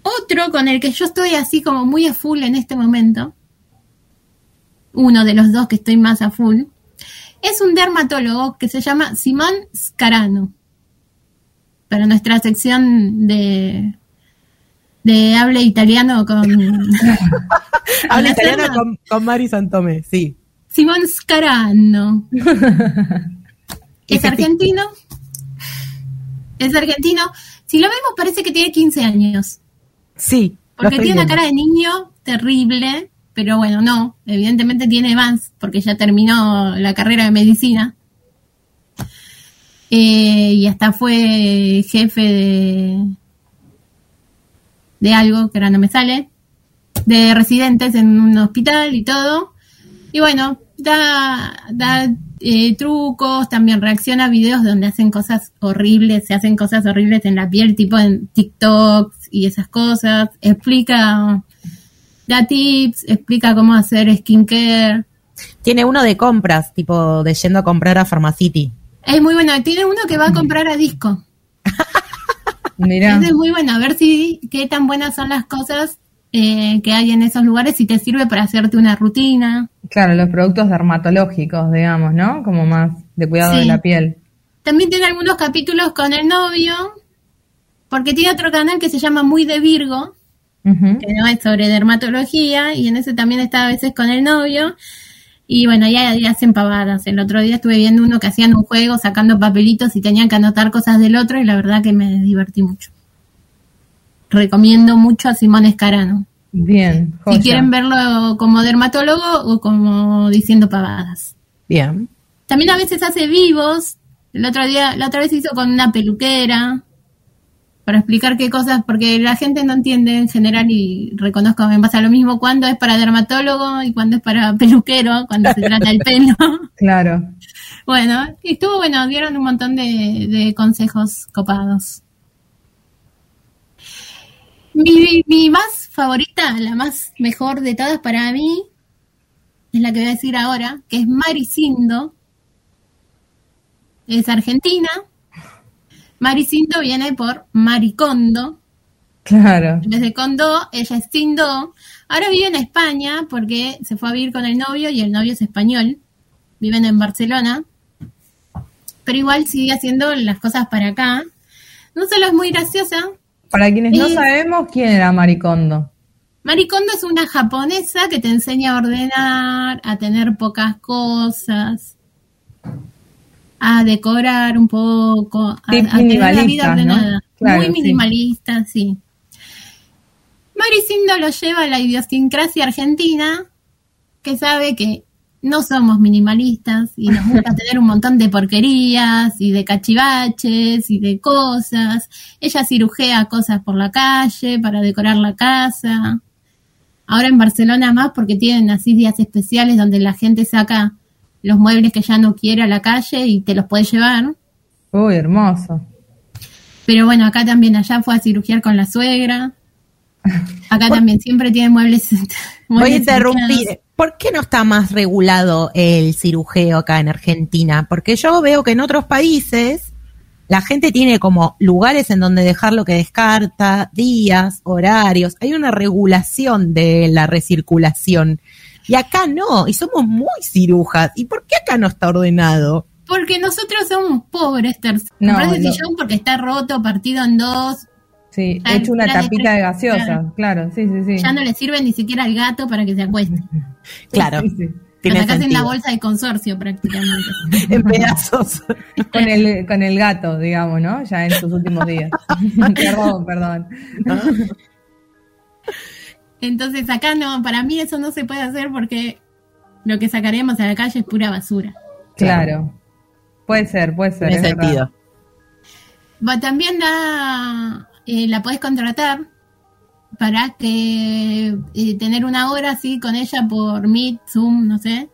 Otro con el que yo estoy así como muy a full en este momento, uno de los dos que estoy más a full, es un dermatólogo que se llama Simón Scarano. Para nuestra sección de, de habla italiano con... Habla la italiano con, con Mari Santome, sí. Simón Scarano. es argentino. Es argentino. Si lo vemos parece que tiene 15 años. Sí. Porque tiene una cara de niño terrible. Pero bueno, no. Evidentemente tiene más porque ya terminó la carrera de medicina. Eh, y hasta fue jefe de, algo que ahora no me sale. De residentes en un hospital y todo. Y bueno, da, da eh, trucos, también reacciona a videos donde hacen cosas horribles, se hacen cosas horribles en la piel, tipo en TikToks y esas cosas. Explica, da tips, explica cómo hacer skincare. Tiene uno de compras, tipo de yendo a comprar a Pharmacity. Es muy bueno. Tiene uno que va a comprar a disco. Mirá. Es muy bueno. A ver si qué tan buenas son las cosas eh, que hay en esos lugares, si te sirve para hacerte una rutina. Claro, los productos dermatológicos, digamos, ¿no? Como más de cuidado de la piel. También tiene algunos capítulos con el novio, porque tiene otro canal que se llama Muy de Virgo, Que no es sobre dermatología, y en ese también está a veces con el novio. Y bueno, ya, ya hacen pavadas. El otro día estuve viendo uno que hacían un juego sacando papelitos y tenían que anotar cosas del otro, y la verdad que me divertí mucho. Recomiendo mucho a Simón Escarano. Bien. Si joya. quieren verlo como dermatólogo o como diciendo pavadas. Bien. También a veces hace vivos. El otro día, la otra vez hizo con una peluquera. Para explicar qué cosas, porque la gente no entiende en general y reconozco me pasa lo mismo cuando es para dermatólogo y cuando es para peluquero, cuando se trata el pelo. Claro. Bueno, y estuvo bueno, dieron un montón de, de consejos copados. Mi, mi más favorita, la más mejor de todas para mí, es la que voy a decir ahora, que es Maricindo. Es argentina. Maricindo viene por Maricondo. Claro. En vez de Condo, ella es Sindo. Ahora vive en España porque se fue a vivir con el novio y el novio es español. Viven en Barcelona. Pero igual sigue haciendo las cosas para acá. No solo es muy graciosa. Para quienes no sabemos quién era Maricondo. Maricondo es una japonesa que te enseña a ordenar, a tener pocas cosas, a decorar un poco, a, tener la vida ordenada. Claro, Muy sí. minimalista, sí. Maricindo lo lleva a la idiosincrasia argentina, que sabe que no somos minimalistas y nos gusta tener un montón de porquerías y de cachivaches y de cosas. Ella cirujea cosas por la calle para decorar la casa. Ahora en Barcelona más porque tienen así días especiales donde la gente saca los muebles que ya no quiere a la calle y te los puede llevar. Uy, hermoso. Pero bueno, acá también, allá fue a cirugiar con la suegra. Acá también siempre tiene muebles. Voy a interrumpir. ¿Por qué no está más regulado el cirujeo acá en Argentina? Porque yo veo que en otros países la gente tiene como lugares en donde dejar lo que descarta, días, horarios. Hay una regulación de la recirculación. Y acá no, y somos muy cirujas. ¿Y por qué acá no está ordenado? Porque nosotros somos pobres, Tercer. No, Comprás el no. sillón porque está roto, partido en dos. Sí, he hecho una de tapita de gaseosa. claro. Claro, sí, sí, sí. Ya no le sirve ni siquiera al gato para que se acueste. Claro, Sí, sí. Lo tiene sacás en la bolsa de consorcio prácticamente. En pedazos. Con el, con el gato, digamos, ¿no? Ya en sus últimos días. perdón, perdón. Entonces acá no, para mí eso no se puede hacer porque lo que sacaríamos a la calle es pura basura. Claro. Puede ser, puede ser. Tiene sentido. Va, también la, eh, la puedes contratar para que eh, tener una hora así con ella por Meet, Zoom, no sé,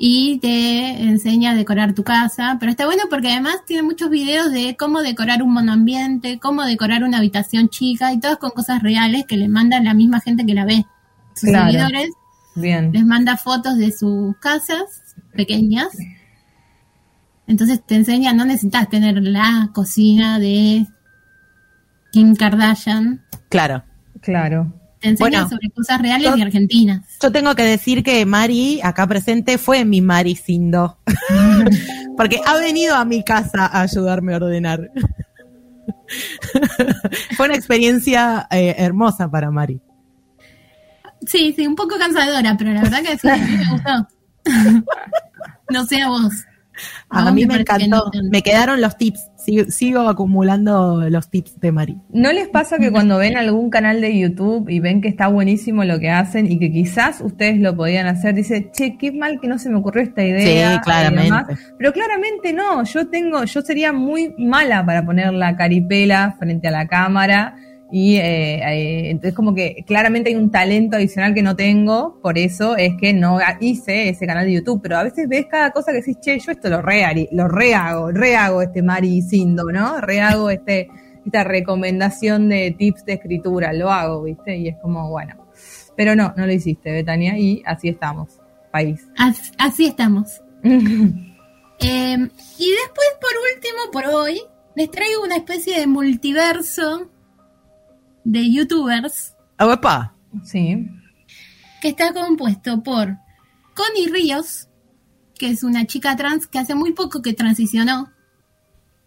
y te enseña a decorar tu casa. Pero está bueno porque además tiene muchos videos de cómo decorar un monoambiente, cómo decorar una habitación chica y todas con cosas reales que le manda la misma gente que la ve. Sus Claro. seguidores Bien. les manda fotos de sus casas pequeñas. Entonces te enseña, no necesitas tener la cocina de Kim Kardashian. Claro. Claro. Te enseña Bueno, sobre cosas reales yo- y argentinas. Yo tengo que decir que Mari, acá presente, fue mi Mari Sindo. Porque ha venido a mi casa a ayudarme a ordenar. fue una experiencia eh, hermosa para Mari. Sí, sí, un poco cansadora, pero la verdad que sí, a mí me gustó. no sé a vos. A, vos mí me encantó. no. Me quedaron los tips. Sigo, sigo acumulando los tips de Mari. ¿No les pasa que cuando ven algún canal de YouTube y ven que está buenísimo lo que hacen y que quizás ustedes lo podían hacer, dice, che, qué mal que no se me ocurrió esta idea? Sí, claramente. demás"? Pero claramente no, yo tengo, yo sería muy mala para poner la caripela frente a la cámara y eh, eh, entonces como que claramente hay un talento adicional que no tengo, por eso es que no hice ese canal de YouTube, pero a veces ves cada cosa que decís, che, yo esto lo re, lo rehago, rehago este Mari Sindo, ¿no? Rehago este esta recomendación de tips de escritura, lo hago, ¿viste? Y es como, bueno. Pero no, no lo hiciste, Betania, y así estamos, país. As- así estamos. Eh, y después, por último, por hoy, les traigo una especie de multiverso de youtubers ¡Opa! Sí. que está compuesto por Connie Ríos, que es una chica trans que hace muy poco que transicionó.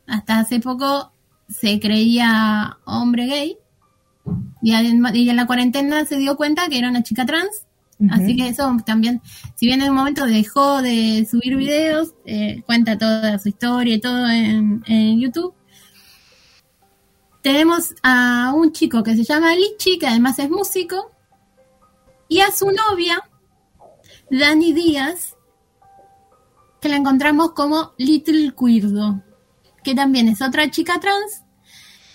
Hasta hace poco se creía hombre gay. Y en la cuarentena se dio cuenta que era una chica trans. Así que eso también, si bien en un momento dejó de subir videos, eh, cuenta toda su historia y todo en, en YouTube. Tenemos a un chico que se llama Lichi, que además es músico, y a su novia, Dani Díaz, que la encontramos como Little Quirdo, que también es otra chica trans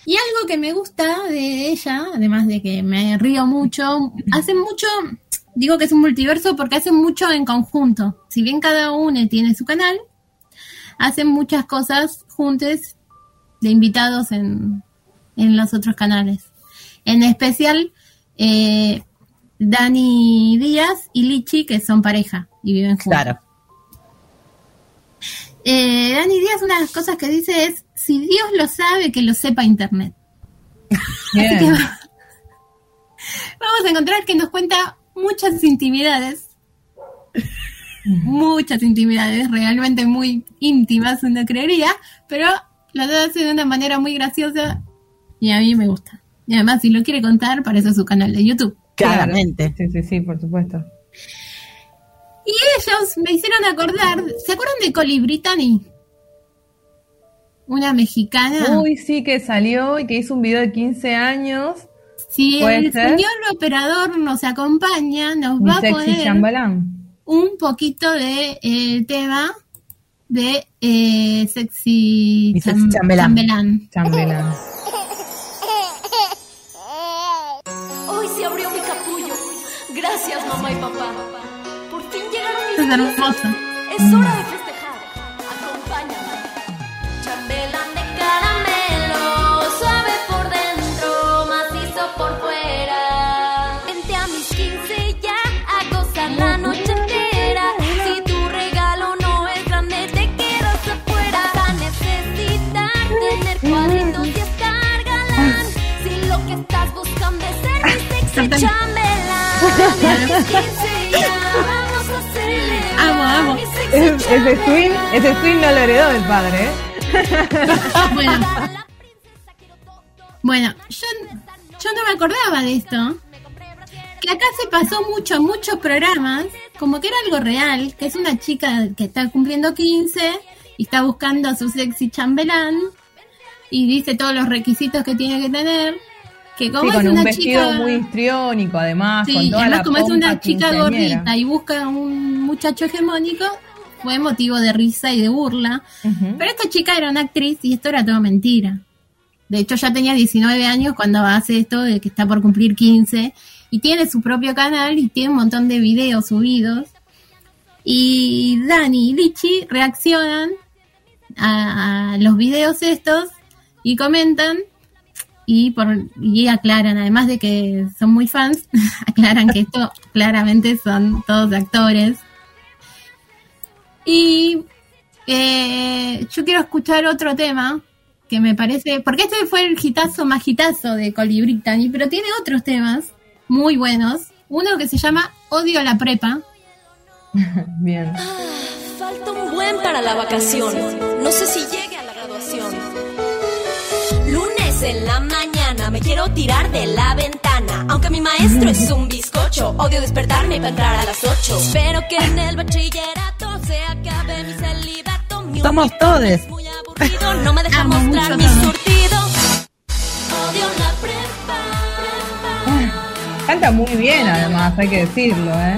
Y algo que me gusta de ella, además de que me río mucho, hace mucho, digo que es un multiverso porque hacen mucho en conjunto. Si bien cada uno tiene su canal, hacen muchas cosas juntos de invitados en, en los otros canales. En especial, eh, Dani Díaz y Lichi, que son pareja y viven juntos. Claro. Eh, Dani Díaz, una de las cosas que dice es, si Dios lo sabe, que lo sepa Internet. Así que vamos a encontrar que nos cuenta muchas intimidades. muchas intimidades, realmente muy íntimas, uno creería, pero lo hace de una manera muy graciosa y a mí me gusta. Y además, si lo quiere contar, para eso es su canal de YouTube. Claramente. Sí, sí, sí, por supuesto. Y ellos me hicieron acordar, ¿se acuerdan de Coli Brittany? Una mexicana. Uy, sí, que salió y que hizo un video de 15 años. si el ser. señor operador nos acompaña, nos Un va a sexy poner chambalán. un poquito de eh, tema de eh, sexy, sexy chambelán. chambelán. Chambelán. Gracias, mamá y papá. Por fin llegaron mis Es hermoso. Es hora de festejar. Acompáñame. Chambelán de caramelo, suave por dentro, macizo por fuera. Vente a mis 15 ya a gozar la noche entera. Si tu regalo no es grande, te quedas afuera. Vas a necesitar tener cuadritos y estar galán. Si lo que estás buscando es ser mi sexy Amo, amo. ese swing, ese swing no lo heredó del padre, ¿eh? Bueno, bueno yo, yo no me acordaba de esto. Que acá se pasó mucho, muchos programas, como que era algo real, que es una chica que está cumpliendo 15 y está buscando a su sexy chambelán y dice todos los requisitos que tiene que tener. Que como Sí, es un una vestido chica. muy histriónico, además, Sí, con toda además la como es una chica gordita y busca un muchacho hegemónico, fue motivo de risa y de burla. Pero esta chica era una actriz y esto era todo mentira. De hecho, ya tenía 19 años cuando hace esto de que está por cumplir 15 y tiene su propio canal y tiene un montón de videos subidos. Y Dani y Lichi reaccionan a, a los videos estos y comentan y, por, y aclaran, además de que son muy fans, aclaran que esto claramente son todos actores. Y eh, yo quiero escuchar otro tema que me parece, porque este fue el hitazo más hitazo de Coli Brittany, pero tiene otros temas muy buenos. Uno que se llama Odio a la prepa. Bien. Falta un buen para la vacación. No sé si llegue a la graduación. Lunes en la quiero tirar de la ventana. Aunque mi maestro es un bizcocho, odio despertarme para entrar a las 8. Espero que en el bachillerato se acabe mi celibato. Mi Somos es muy aburrido, no me deja Amo mostrar mucho mi todo. surtido. Odio la prepa. Canta muy bien, además, hay que decirlo, ¿eh?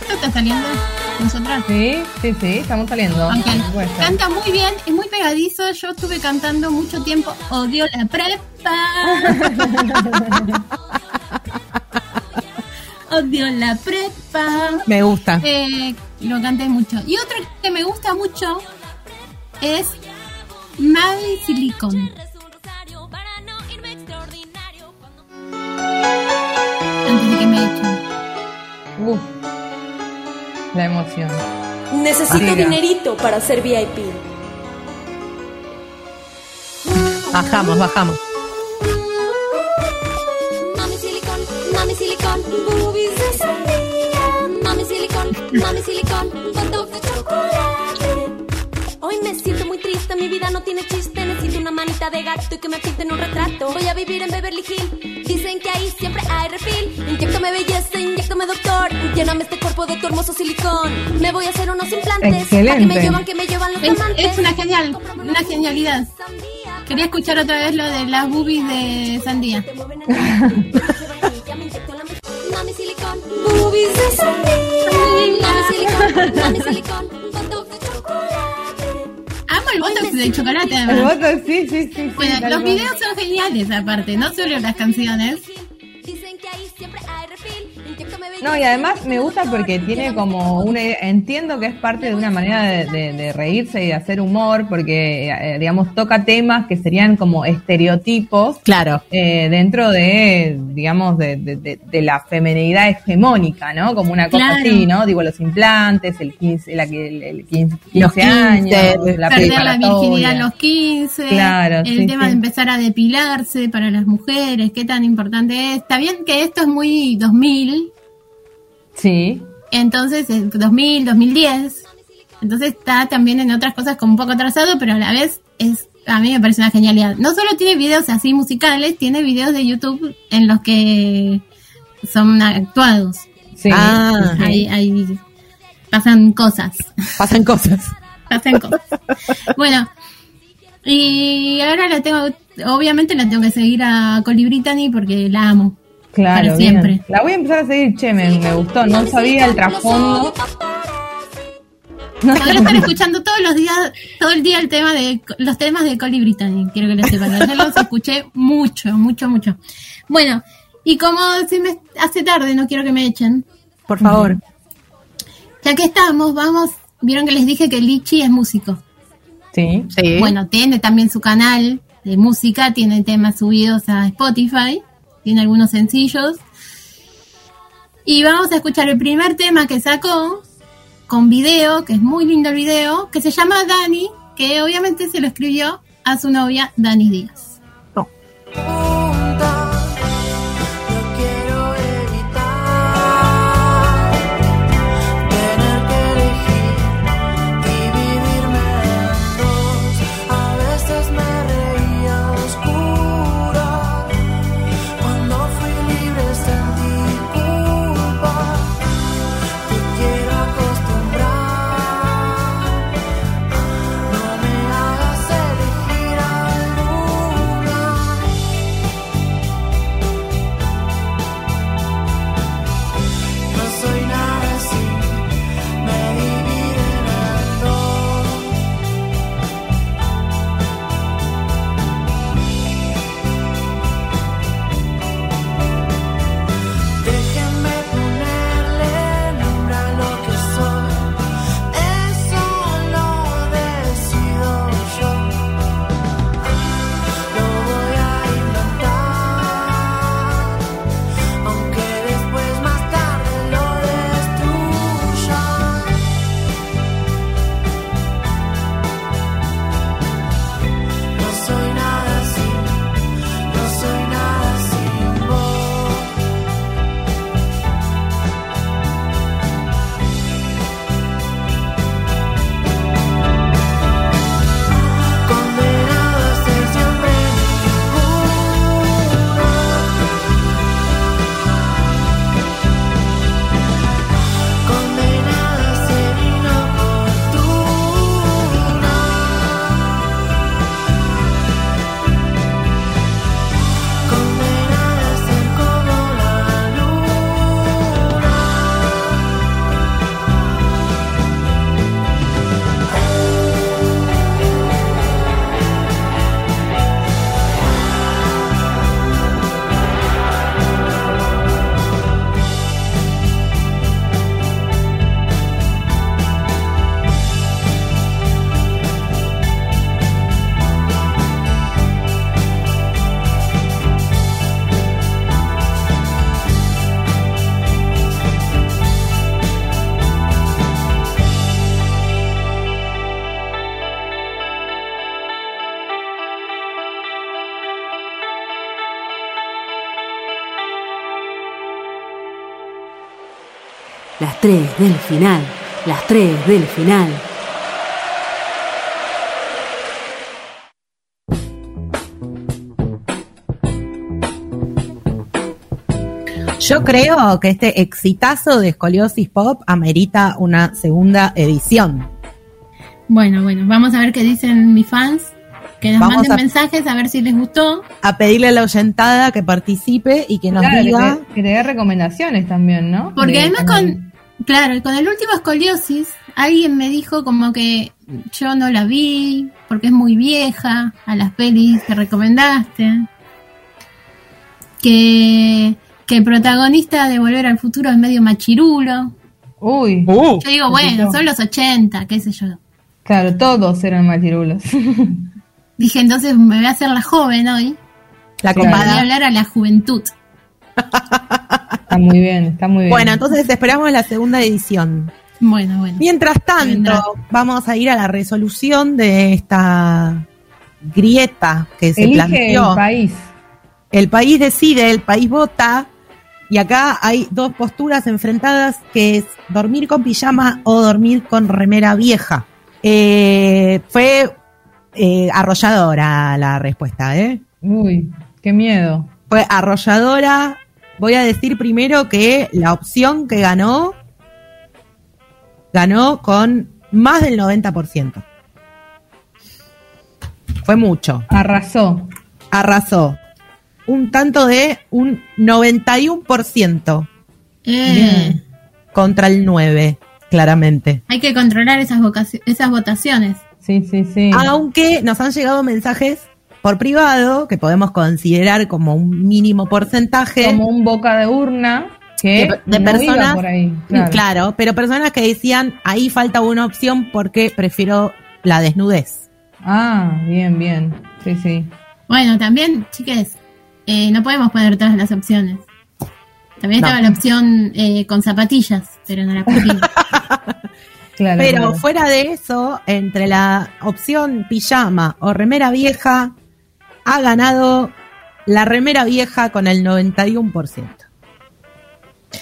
¿Esto está saliendo? Nosotras. Sí, sí, sí, estamos saliendo. Canta muy bien, es muy pegadizo. Yo estuve cantando mucho tiempo Odio la prepa. Odio la prepa. Me gusta. Eh, lo canté mucho. Y otro que me gusta mucho es Mavi Silicon. Antes de que me echen. Uf, la emoción. Necesito Diga. dinerito para ser VIP. Bajamos, bajamos. Mami silicón, mami silicón, boobies de sandía. Mami silicón, mami silicón, mi vida no tiene chiste. Necesito una manita de gato y que me pinten un retrato. Voy a vivir en Beverly Hills. Dicen que ahí siempre hay refil. Inyectame belleza, inyectame doctor. Lléname este cuerpo de tu hermoso silicón. Me voy a hacer unos implantes. Pa' que Excelente. me llevan, que me llevan los Es, amantes. es una genial, una genialidad. Quería escuchar otra vez lo de las boobies de Sandía. Mami silicón, boobies de sandía. Mami silicón, mami silicón, el botox de chocolate, El además. voto, sí, sí, sí. sí, Bueno, tal los videos son geniales aparte, no solo las canciones. No, y además me gusta porque tiene como una entiendo que es parte de una manera de, de- de reírse y de hacer humor, porque, eh, digamos, toca temas que serían como estereotipos Claro. eh, dentro de, digamos, de, la femenidad hegemónica, ¿no? Como una cosa Claro. así, ¿no? Digo, los implantes, el 15, la, el, el 15, 15 Los 15, años, la Perder la virginidad a los 15, Claro, el sí, tema sí. de empezar a depilarse para las mujeres, qué tan importante es. Está bien que esto es muy 2000, Sí, entonces eh, 2000, 2010, entonces está también en otras cosas como un poco atrasado, pero a la vez es a mí me parece una genialidad. No solo tiene videos así musicales, tiene videos de YouTube en los que son actuados. sí. Ah, Ahí, ahí pasan cosas. pasan cosas. Pasan cosas. Bueno, y ahora la tengo, obviamente la tengo que seguir a Coli Brittany porque la amo. Claro, para bien. siempre. La voy a empezar a seguir, che, me, me gustó, no sabía el trasfondo. Podré estar escuchando todos los días, todo el día el tema de los temas de Coli Brittany, quiero que lo sepan. Yo los escuché mucho, mucho, mucho. Bueno, y como se me hace tarde, no quiero que me echen. Por favor. Ya que estamos, vamos, vieron que les dije que Lichi es músico. Sí. Sí. Bueno, tiene también su canal de música, tiene temas subidos a Spotify, tiene algunos sencillos. Y vamos a escuchar el primer tema que sacó con video, que es muy lindo el video, que se llama Dani, que obviamente se lo escribió a su novia Dani Díaz. Juntas, del final. Las tres del final. Yo creo que este exitazo de Escoliosis Pop amerita una segunda edición. Bueno, bueno, vamos a ver qué dicen mis fans, que nos Vamos manden a- mensajes a ver si les gustó. A pedirle a la oyentada que participe y que nos Claro, diga. que, te, que te dé recomendaciones también, ¿no? Porque De además con, claro, con el último escoliosis alguien me dijo como que yo no la vi porque es muy vieja a las pelis que recomendaste. Que, que el protagonista de Volver al Futuro es medio machirulo. Uy. Uh, Yo digo, bueno, son los 80, qué sé yo. Claro, todos eran machirulos. Dije, entonces me voy a hacer la joven hoy. la Claro. Voy a hablar a la juventud. está muy bien, está muy bien. Bueno, entonces esperamos la segunda edición. Bueno, bueno. Mientras Vendrá. tanto, vamos a ir a la resolución de esta grieta que se Elige planteó. el país. El país decide, el país vota. Y acá hay dos posturas enfrentadas, que es dormir con pijama o dormir con remera vieja. Eh, fue eh, arrolladora la respuesta, ¿eh? Uy, qué miedo. Fue arrolladora. Voy a decir primero que la opción que ganó, ganó con más del 90%. Fue mucho. Arrasó. Arrasó. Un tanto de un 91% Eh, Bien. contra el 9, claramente. hay que controlar esas, esas votaciones. Sí, sí, sí. Aunque nos han llegado mensajes por privado, que podemos considerar como un mínimo porcentaje. Como un boca de urna que de, de no iba personas, por ahí. claro. Claro. pero personas que decían, ahí falta una opción porque prefiero la desnudez. Ah, bien, bien. Sí, sí. Bueno, también, chiques, eh, no podemos poner todas las opciones. También No. estaba la opción eh, con zapatillas, pero no la. Claro. Pero claro. fuera de eso, entre la opción pijama o remera vieja, ha ganado la remera vieja con el 91%.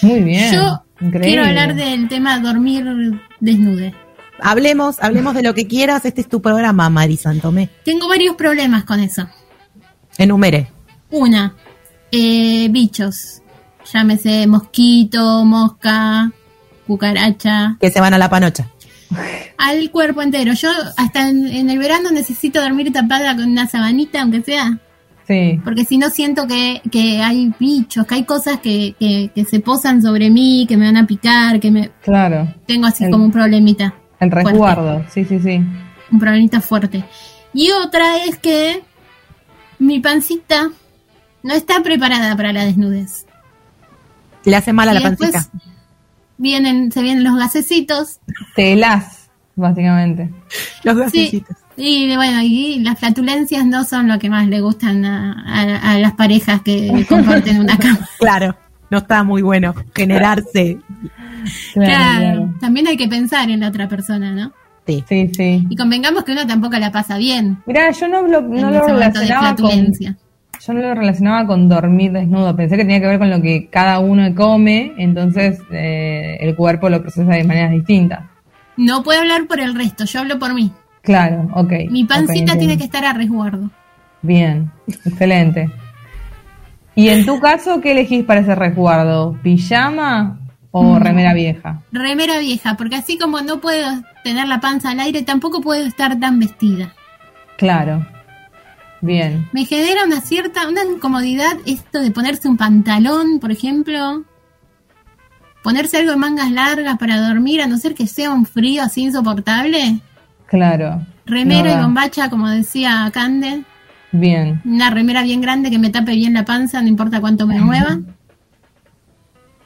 Muy bien. Yo Increíble. quiero hablar del tema dormir desnude. Hablemos, hablemos de lo que quieras. Este es tu programa, Mari Santomé. Tengo varios problemas con eso. Enumere. Una, eh, bichos. Llámese mosquito, mosca, cucaracha. Que se van a la panocha. Al cuerpo entero. Yo hasta en, en el verano necesito dormir tapada con una sabanita, aunque sea. Sí. Porque si no siento que, que hay bichos, que hay cosas que, que, que se posan sobre mí, que me van a picar, que me Claro. tengo así El- como un problemita. El fuerte, resguardo. Sí, sí, sí. un problemita fuerte. Y otra es que mi pancita no está preparada para la desnudez. Le hace mal a Y la después pancita. Vienen, se vienen los gasecitos. Te helás, básicamente. Los Sí. gasecitos. Y bueno, y las flatulencias no son lo que más le gustan a, a- a las parejas que comparten una cama. Claro. No está muy bueno generarse. Claro, Claro, claro. también hay que pensar en la otra persona, ¿no? Sí. Sí, sí. Y convengamos que uno tampoco la pasa bien Mirá, yo no lo, no lo relacionaba con, flatulencia. Yo no lo relacionaba con dormir desnudo. Pensé que tenía que ver con lo que cada uno come, entonces eh, el cuerpo lo procesa de maneras distintas. No puedo hablar por el resto, yo hablo por mí. Claro, ok. Mi pancita tiene que estar a resguardo. Bien, excelente. ¿Y en tu caso qué elegís para ese resguardo? ¿Pijama o remera vieja? Remera vieja, porque así como no puedo tener la panza al aire, tampoco puedo estar tan vestida. Claro. Bien. Me genera una cierta, una incomodidad esto de ponerse un pantalón, por ejemplo. Ponerse algo de mangas largas para dormir, a no ser que sea un frío así insoportable. Claro. Remera No y bombacha, como decía Cande. Bien. Una remera bien grande que me tape bien la panza, no importa cuánto me mueva.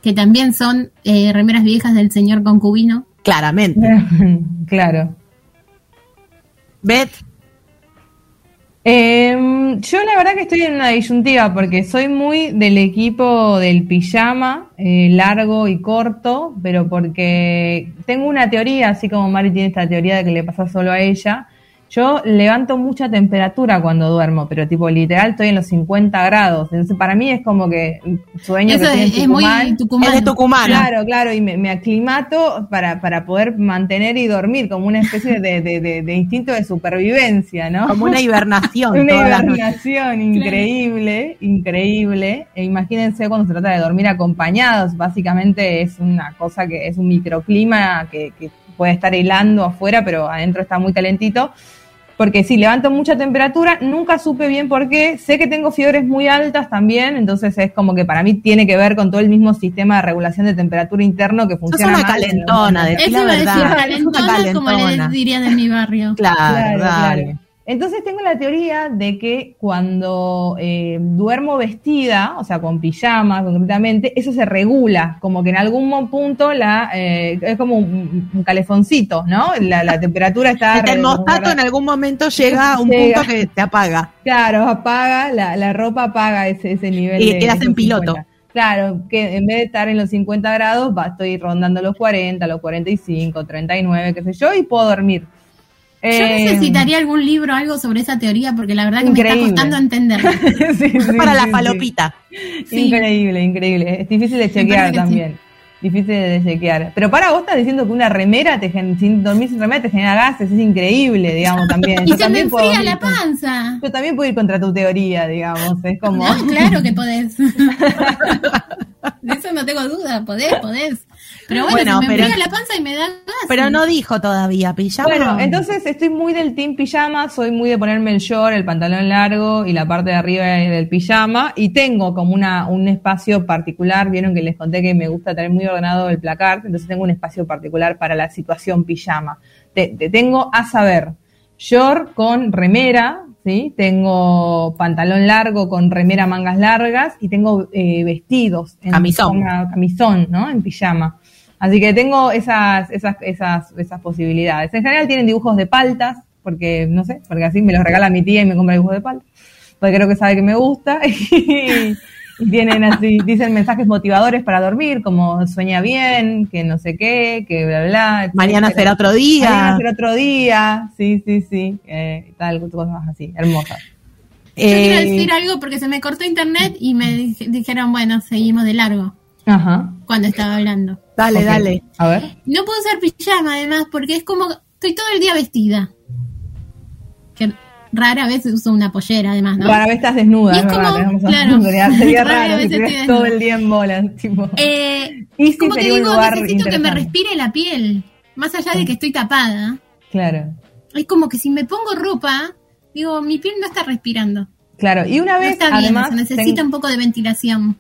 Que también son eh, remeras viejas del señor concubino. Claramente. claro. Beth, Em, yo la verdad que estoy en una disyuntiva porque soy muy del equipo del pijama, eh, largo y corto, pero porque tengo una teoría, así como Mari tiene esta teoría de que le pasa solo a ella. Yo levanto mucha temperatura cuando duermo, pero tipo literal estoy en los 50 grados. Entonces para mí es como que sueño Eso que estoy en es, es muy Tucumán. tucumano. es de Tucumano. Claro, claro, y me, me aclimato para, para poder mantener y dormir, como una especie de, de- de- de instinto de supervivencia, ¿no? Como una hibernación. Una hibernación increíble, increíble. E imagínense cuando se trata de dormir acompañados, básicamente es una cosa que es un microclima que, que puede estar helando afuera, pero adentro está muy calentito. Porque sí, levanto mucha temperatura, nunca supe bien por qué, sé que tengo fiebres muy altas también, entonces es como que para mí tiene que ver con todo el mismo sistema de regulación de temperatura interno que funciona una mal en los calentona, decir Eso la iba a decir, verdad. Es una calentona, como le dirían en mi barrio. Claro, Claro, dale. claro. Entonces tengo la teoría de que cuando eh, duermo vestida, o sea, con pijama concretamente, eso se regula, como que en algún punto la eh, es como un, un calefoncito, ¿no? La, la temperatura está... El termostato en algún momento llega a un Llega. punto que te apaga. Claro, apaga, la, la ropa apaga ese, ese nivel. Y quedas en piloto. 50. Claro, que en vez de estar en los 50 grados, va, estoy rondando los 40, los 45, 39, qué sé yo, y puedo dormir. Yo Eh, necesitaría algún libro, algo sobre esa teoría, porque la verdad que me está costando entender. sí, para sí, la. Sí. Increíble, increíble. Es difícil de chequear también. Difícil de chequear. Pero para vos estás diciendo que una remera, te gen- sin dormir sin remera te genera gases, es increíble, digamos, también. Y Yo se me también puedo enfría ir la con- panza. Yo también puedo ir contra tu teoría, digamos. Es como. No, claro que podés. De eso no tengo duda, podés, podés. Pero bueno, Bueno, se me pero- la panza y me da gas. Pero no dijo todavía, pijama. Bueno, entonces estoy muy del team pijama, soy muy de ponerme el short, el pantalón largo y la parte de arriba del pijama y tengo como una un espacio particular, vieron que les conté que me gusta tener muy ordenado el placard, entonces tengo un espacio particular para la situación pijama. Te, te tengo a saber, short con remera, ¿sí? Tengo pantalón largo con remera mangas largas y tengo eh, vestidos en Camisón. camisón, ¿no? En pijama. Así que tengo esas, esas, esas, esas posibilidades. En general tienen dibujos de paltas, porque, no sé, porque así me los regala mi tía y me compra dibujos de paltas. Porque creo que sabe que me gusta. Y, y tienen así, dicen mensajes motivadores para dormir, como sueña bien, que no sé qué, que bla, bla. etcétera. Mañana será otro día. Mañana será otro día. Sí, sí, sí. Eh, tal, cosas así, hermosas. Yo quiero Eh, decir algo porque se me cortó internet y me dij- dijeron, bueno, seguimos de largo Ajá. cuando estaba hablando. Dale, dale. A ver. No puedo usar pijama además porque es como, estoy todo el día vestida. Rara vez uso una pollera además, ¿no? Rara vez estás desnuda, Y es como- claro. sería, raro vez si estuvieras estoy todo el día en bolas, tipo. Eh, Y como que digo, necesito que me respire la piel. Más allá de que estoy tapada, Claro, es como que si me pongo ropa, digo, mi piel no está respirando. claro. Y una No vez, está bien, además, eso, necesita ten- un poco de ventilación.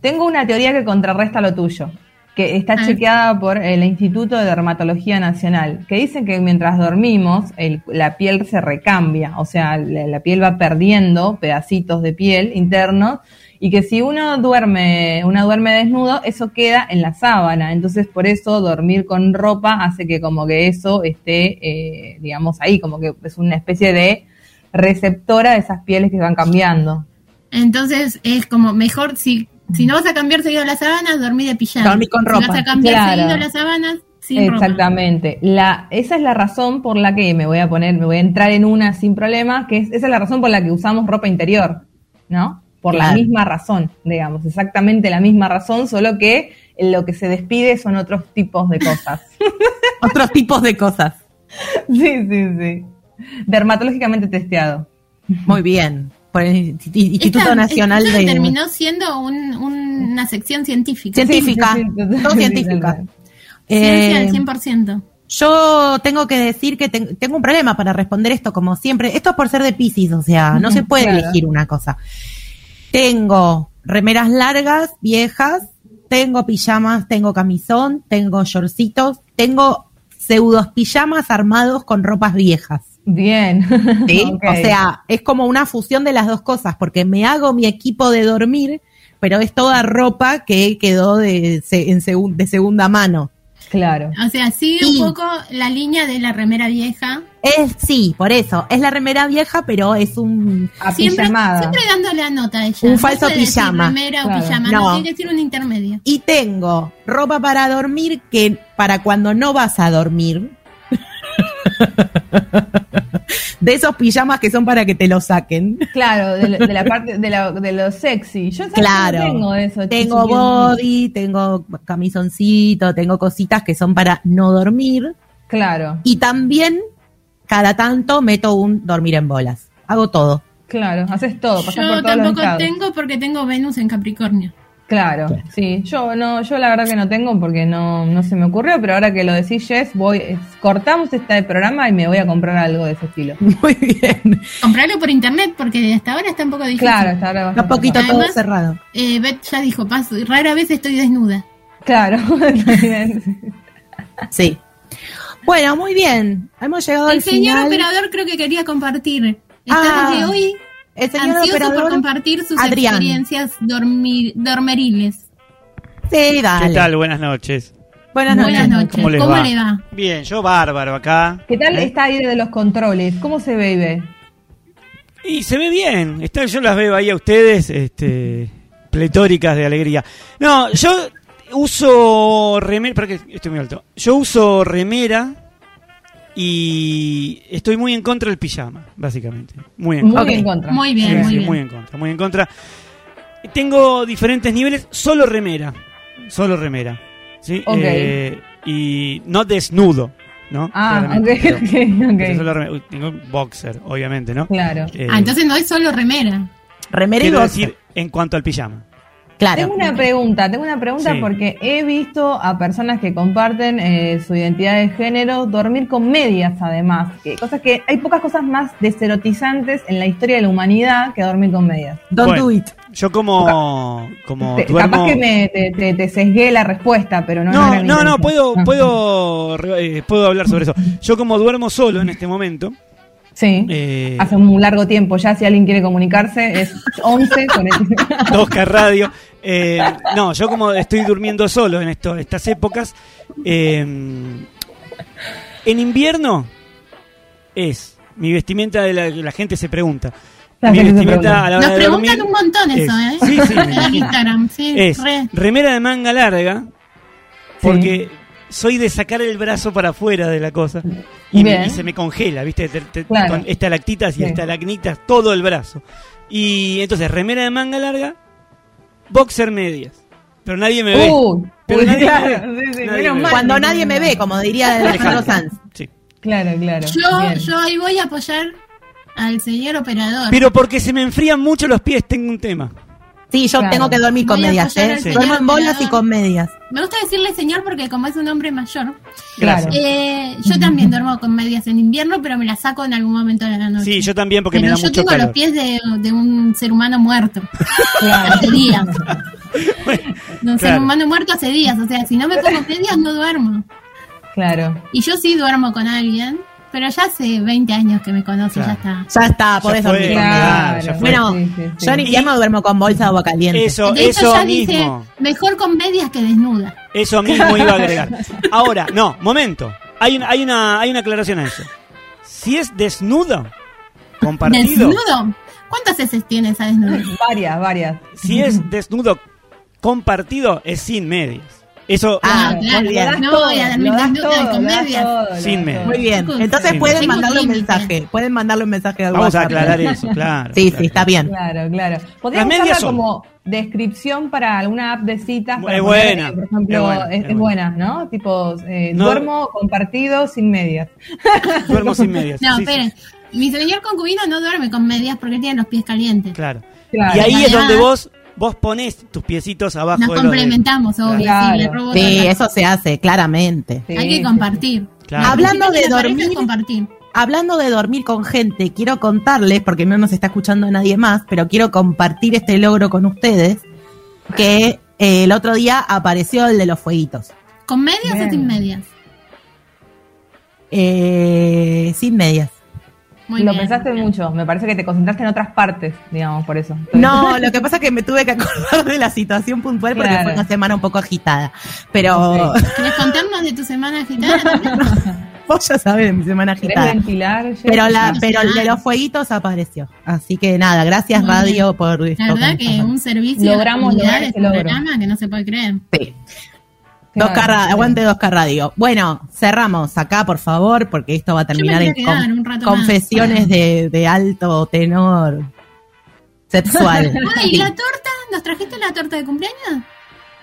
tengo una teoría que contrarresta lo tuyo, que está Ah. chequeada por el Instituto de Dermatología Nacional, que dicen que mientras dormimos, el- la piel se recambia, o sea, la, la piel va perdiendo pedacitos de piel internos, y que si uno duerme, una duerme desnudo, eso queda en la sábana. Entonces, por eso dormir con ropa hace que como que eso esté, eh, digamos, ahí, como que es una especie de receptora de esas pieles que van cambiando. Entonces es como mejor si, si no vas a cambiar seguido las sábanas, dormí de pijama. Dormí con Si ropa. vas a cambiar Claro. seguido las sábanas, sin ropa. Exactamente. La, esa es la razón por la que me voy a poner, me voy a entrar en una sin problema, que es, esa es la razón por la que usamos ropa interior, ¿no? Por la misma razón, digamos, exactamente la misma razón, solo que lo que se despide son otros tipos de cosas. Otros tipos de cosas. sí, sí, sí. Dermatológicamente testeado. Muy bien. Por el Insti- Instituto Esta- Nacional esto de terminó siendo un- un- una sección científica. Científica. Sí, sí, sí, Todo sí, científica. Ciencia Eh, al 100%. Yo tengo que decir que ten- tengo un problema para responder esto, como siempre. Esto es por ser de Pisces, o sea, no se puede claro. elegir una cosa. Tengo remeras largas, viejas, tengo pijamas, tengo camisón, tengo shortcitos, tengo pseudos pijamas armados con ropas viejas. Bien. O sea, es como una fusión de las dos cosas, porque me hago mi equipo de dormir, pero es toda ropa que quedó de, se- en segun- de segunda mano. Claro. O sea, sigue Sí. un poco la línea de la remera vieja. Es, sí, por eso, es la remera vieja, pero es un... Siempre, siempre dándole la nota ella. Un No falso pijama. remera Claro. o pijama, No. no. tiene que ser un intermedio. Y tengo ropa para dormir que para cuando no vas a dormir. de esos pijamas que son para que te lo saquen. Claro, de, la- de la parte de, la- de lo sexy. Yo ¿sabes que Claro. tengo eso. Tengo body, tengo camisoncito, tengo cositas que son para no dormir. Claro, Y también, cada tanto, meto un dormir en bolas. Hago todo. claro, haces todo, por Yo todos los tampoco tengo porque tengo Venus en Capricornio. Claro, sí. Yo no, yo la verdad que no tengo porque no, no se me ocurrió, pero ahora que lo decís, Jess, voy, es- cortamos este programa y me voy a comprar algo de ese estilo. Muy bien. Comprarlo por internet porque hasta ahora está un poco difícil. Claro, está ahora Está bastante un poquito todo Además- cerrado. Eh, Beth ya dijo, paso, rara vez estoy desnuda. Claro. Sí. Bueno, muy bien. Hemos llegado El al señor final. operador creo que quería compartir. Estamos Ah, de hoy El señor ansioso operador. por compartir sus Adrián. experiencias dormi- dormeriles. Sí, dale. ¿Qué tal? Buenas noches. Buenas noches. Buenas noches. ¿Cómo les ¿Cómo va? le va? Bien, yo bárbaro acá. ¿Qué tal ¿Eh? está ahí de los controles? ¿Cómo se ve y ve? Y se ve bien. Está, yo las veo ahí a ustedes, este, pletóricas de alegría. No, yo uso remera, porque estoy muy alto. Yo uso remera y estoy muy en contra del pijama, básicamente. Muy en Muy contra. en contra. Muy bien, Sí, muy sí, bien. muy en contra, muy en contra. Tengo diferentes niveles, solo remera, solo remera, ¿sí? Ok. Eh, y no desnudo, ¿no? Ah, ok, Claramente, pero- ok, pero ok. solo remera. Uy, tengo boxer, obviamente, ¿no? Claro. Eh, Ah, entonces no es solo remera. Remera y quiero boxer. decir en cuanto al pijama. Claro. Tengo una pregunta, tengo una pregunta Sí. porque he visto a personas que comparten eh, su identidad de género dormir con medias además. Que, cosas que hay pocas cosas más deserotizantes en la historia de la humanidad que dormir con medias. Don't Bueno, do it. Yo como, como Te- duermo... capaz que me, te, te- te sesgué la respuesta, pero no. No, no, no, intención. puedo, Ah. puedo, eh, puedo hablar sobre eso. Yo como duermo solo en este momento, Sí. eh, Hace un largo tiempo ya, si alguien quiere comunicarse, es 11 con el... Tosca Radio. Eh, no, yo como estoy durmiendo solo en esto, estas épocas, eh, en invierno es mi vestimenta de la, la gente se pregunta. Mi vestimenta a la hora Nos de preguntan dormir un montón eso, es- ¿eh? Sí, sí, me En imagino. Instagram, sí. es re. remera de manga larga, porque soy de sacar el brazo para afuera de la cosa y, me- y se me congela, ¿viste? Te- te- Claro. Con estalactitas y Sí. estalagnitas, todo el brazo. Y entonces, remera de manga larga, boxer medias. Pero nadie me ve. Uy, Pero nadie claro, me ve. sí, sí, Nadie menos me ve. mal. Cuando nadie me ve, como diría Alejandro Sanz. Sí. Claro, claro. Yo, bien. yo ahí voy a apoyar al señor operador. Pero porque se me enfrían mucho los pies, tengo un tema. Sí, yo Claro. tengo que dormir con medias, ¿eh? Duermo en bolas y con medias. Me gusta decirle señor porque como es un hombre mayor. Claro. Eh, yo también duermo con medias en invierno, pero me las saco en algún momento de la noche. Sí, yo también porque pero me da yo mucho tengo calor. los pies de, de un ser humano muerto. Claro. Hace días. De un ser humano muerto hace días. O sea, si no me pongo medias, no duermo. Claro. Y yo sí duermo con alguien, pero ya hace 20 años que me conoce, Claro. ya está. Ya está, podés dormir. claro. Bueno, Sí, sí, sí. yo en invierno duermo con bolsa de agua caliente. Eso, De hecho, eso ya dice, mismo. mejor con medias que desnuda. Eso mismo iba a agregar. Ahora, no, momento. Hay una, hay una, hay una aclaración a eso. Si es desnudo, compartido. ¿Desnudo? ¿Cuántas veces tiene esa desnudez? Varias, varias. Si es desnudo compartido, es sin medias. Eso Ah, claro, muy bien. No a todo. Muy bien. Entonces sí, pueden mandarle un mensaje. Pueden mandarle un mensaje al vamos a WhatsApp. aclarar eso, claro. Sí, claro. sí, está bien. Claro, claro. Las Podríamos son- como descripción para alguna app de citas. Es para buena, poner, por ejemplo, es buena, es, es es buena, ¿no? Tipo, eh, No- duermo compartido sin medias. Duermo sin medias. No, sí, sí, esperen. Mi señor concubino no duerme con medias porque tiene los pies calientes. claro. Claro. Y ahí es donde vos, vos ponés tus piecitos abajo Nos de los de- complementamos, obvio. Claro. sí, le robo Sí, eso se hace, claramente. Sí, Hay que sí, compartir. Claro. Hablando de dormir, compartir. hablando de dormir con gente, quiero contarles, porque no nos está escuchando nadie más, pero quiero compartir este logro con ustedes, que eh, el otro día apareció el de los fueguitos. ¿Con medias Bien. o sin medias? Eh, sin medias. Muy Lo bien. pensaste mucho. Me parece que te concentraste en otras partes, digamos, por eso. Estoy- No, lo que pasa es que me tuve que acordar de la situación puntual porque Claro. fue una semana un poco agitada. Pero ¿Quieres contarnos de tu semana agitada también? vos ya sabés de mi semana ¿Querés agitada. ventilar? Pero, la, pero el de los fueguitos apareció. Así que nada, gracias Muy Radio por La verdad que un servicio Logramos lograr este programa que no se puede creer. Sí. Claro. 2K, ra- aguante 2K Radio. Bueno, cerramos acá, por favor, porque esto va a terminar en con- confesiones de, de alto tenor sexual. Ay, Sí. ¿y la torta? ¿Nos trajiste la torta de cumpleaños?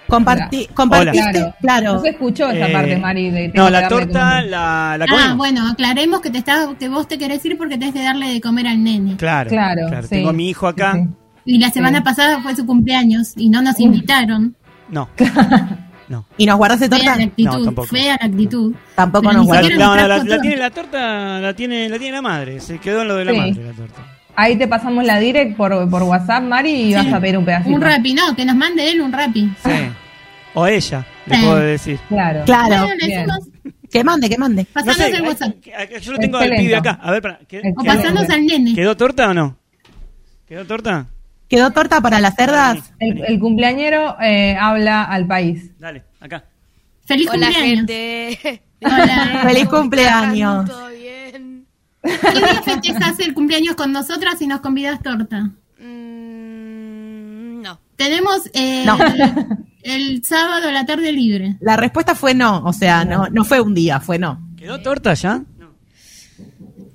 Compartí, compartiste, Claro. claro. No se escuchó esa Eh, parte, Mari. De No, que la torta la, la Ah, bueno, aclaremos que te está, que vos te querés ir porque tenés que darle de comer al nene. Claro, Claro, claro. sí. Tengo a mi hijo acá. Sí, Y la semana Sí. pasada fue su cumpleaños y no nos invitaron. No. No. ¿Y nos guardaste torta? Fea la actitud, No, tampoco. fea la actitud. Tampoco Pero nos guardaste. no, la- tiene la torta, la tiene, la tiene la madre. Se quedó en lo de la Sí. madre la torta. Ahí te pasamos la direct por, por WhatsApp, Mari, y Sí. vas a pedir un pedacito. Un rapi, no, que nos mande él un rapi. Sí. O ella, le Sí. puedo decir. Claro. Claro. Que mande, que mande. No pasanos sé, el WhatsApp. eh, yo lo tengo al pibe acá. A ver, para, ¿qued- O pasanos al nene. ¿quedó torta o no? ¿Quedó torta? ¿Quedó torta para las cerdas? El, el cumpleañero eh, habla al país. Dale, acá. Feliz Hola, cumpleaños. gente. Hola. Feliz ¿Cómo cumpleaños. ¿Todo bien? ¿Qué día festejas el cumpleaños con nosotras y nos convidas torta? Mm, no. Tenemos eh, No. el, el sábado a la tarde libre. La respuesta fue no, o sea, no, no fue un día, fue no. ¿Quedó torta ya?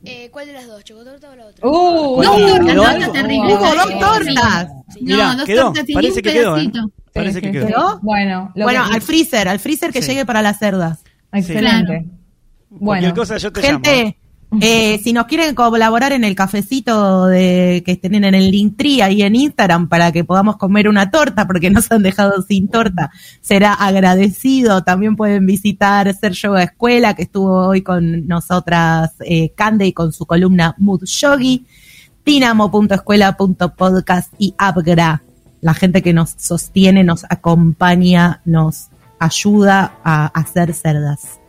Eh, ¿Cuál de las dos? ¿Chocotorta o la otra? Uh, Dos ¿Quedó tortas, algo? tortas terribles. Hubo dos tortas. Mirá, no, dos quedó. tortas y Parece un que quedó, ¿eh? pedacito. Parece que quedó. Bueno, Bueno, al freezer, al freezer que llegue para las cerdas. excelente. Bueno, Cualquier cosa yo te llamo. Gente, eh, si nos quieren colaborar en el cafecito de que tienen en el Linktree ahí en Instagram para que podamos comer una torta, porque nos han dejado sin torta, será agradecido. También pueden visitar Ser Yoga Escuela, que estuvo hoy con nosotras eh, Cande y con su columna Mood Yogi, dinamo.escuela.podcast y Abgra. La gente que nos sostiene, nos acompaña, nos ayuda a hacer cerdas.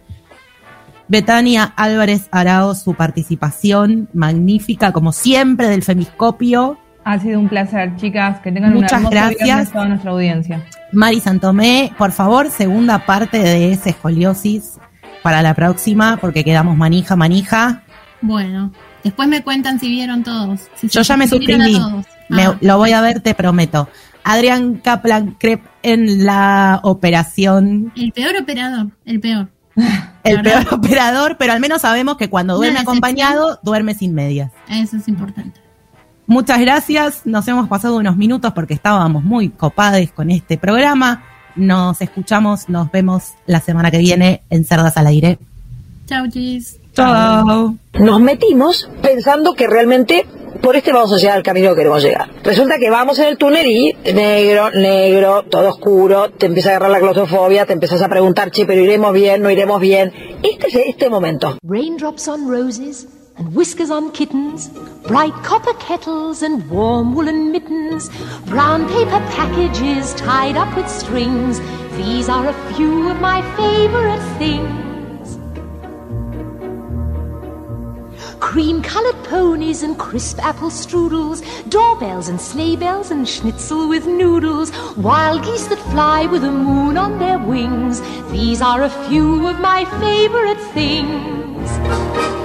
Betania Álvarez Arao, su participación magnífica, como siempre, del Femiscopio. ha sido un placer, chicas. Que tengan Muchas gracias. viernes toda nuestra audiencia. Mari Santomé, por favor, segunda parte de ese escoliosis para la próxima, porque quedamos manija, manija. Bueno, después me cuentan si vieron todos. si Yo se ya me a suscribí. todos. Me- Ah, lo voy a ver, te prometo. Adrián Kaplan Crep en la operación. El peor operador, el peor. El peor operador, pero al menos sabemos que cuando duerme acompañado, duerme sin medias. Eso es importante. Muchas gracias. Nos hemos pasado unos minutos porque estábamos muy copades con este programa. Nos escuchamos, nos vemos la semana que viene en Cerdas al Aire. Chau, chis. Chao. nos metimos pensando que realmente por este vamos a llegar al camino que queremos llegar. Resulta que vamos en el túnel y negro, negro, todo oscuro, te empieza a agarrar la claustrofobia, te empiezas a preguntar, che, pero iremos bien, no iremos bien. Este es este momento. Raindrops on roses and whiskers on kittens, bright copper kettles and warm woolen mittens, brown paper packages tied up with strings. These are a few of my favorite things. Cream colored ponies and crisp apple strudels, doorbells and sleigh bells and schnitzel with noodles, wild geese that fly with the moon on their wings. These are a few of my favorite things.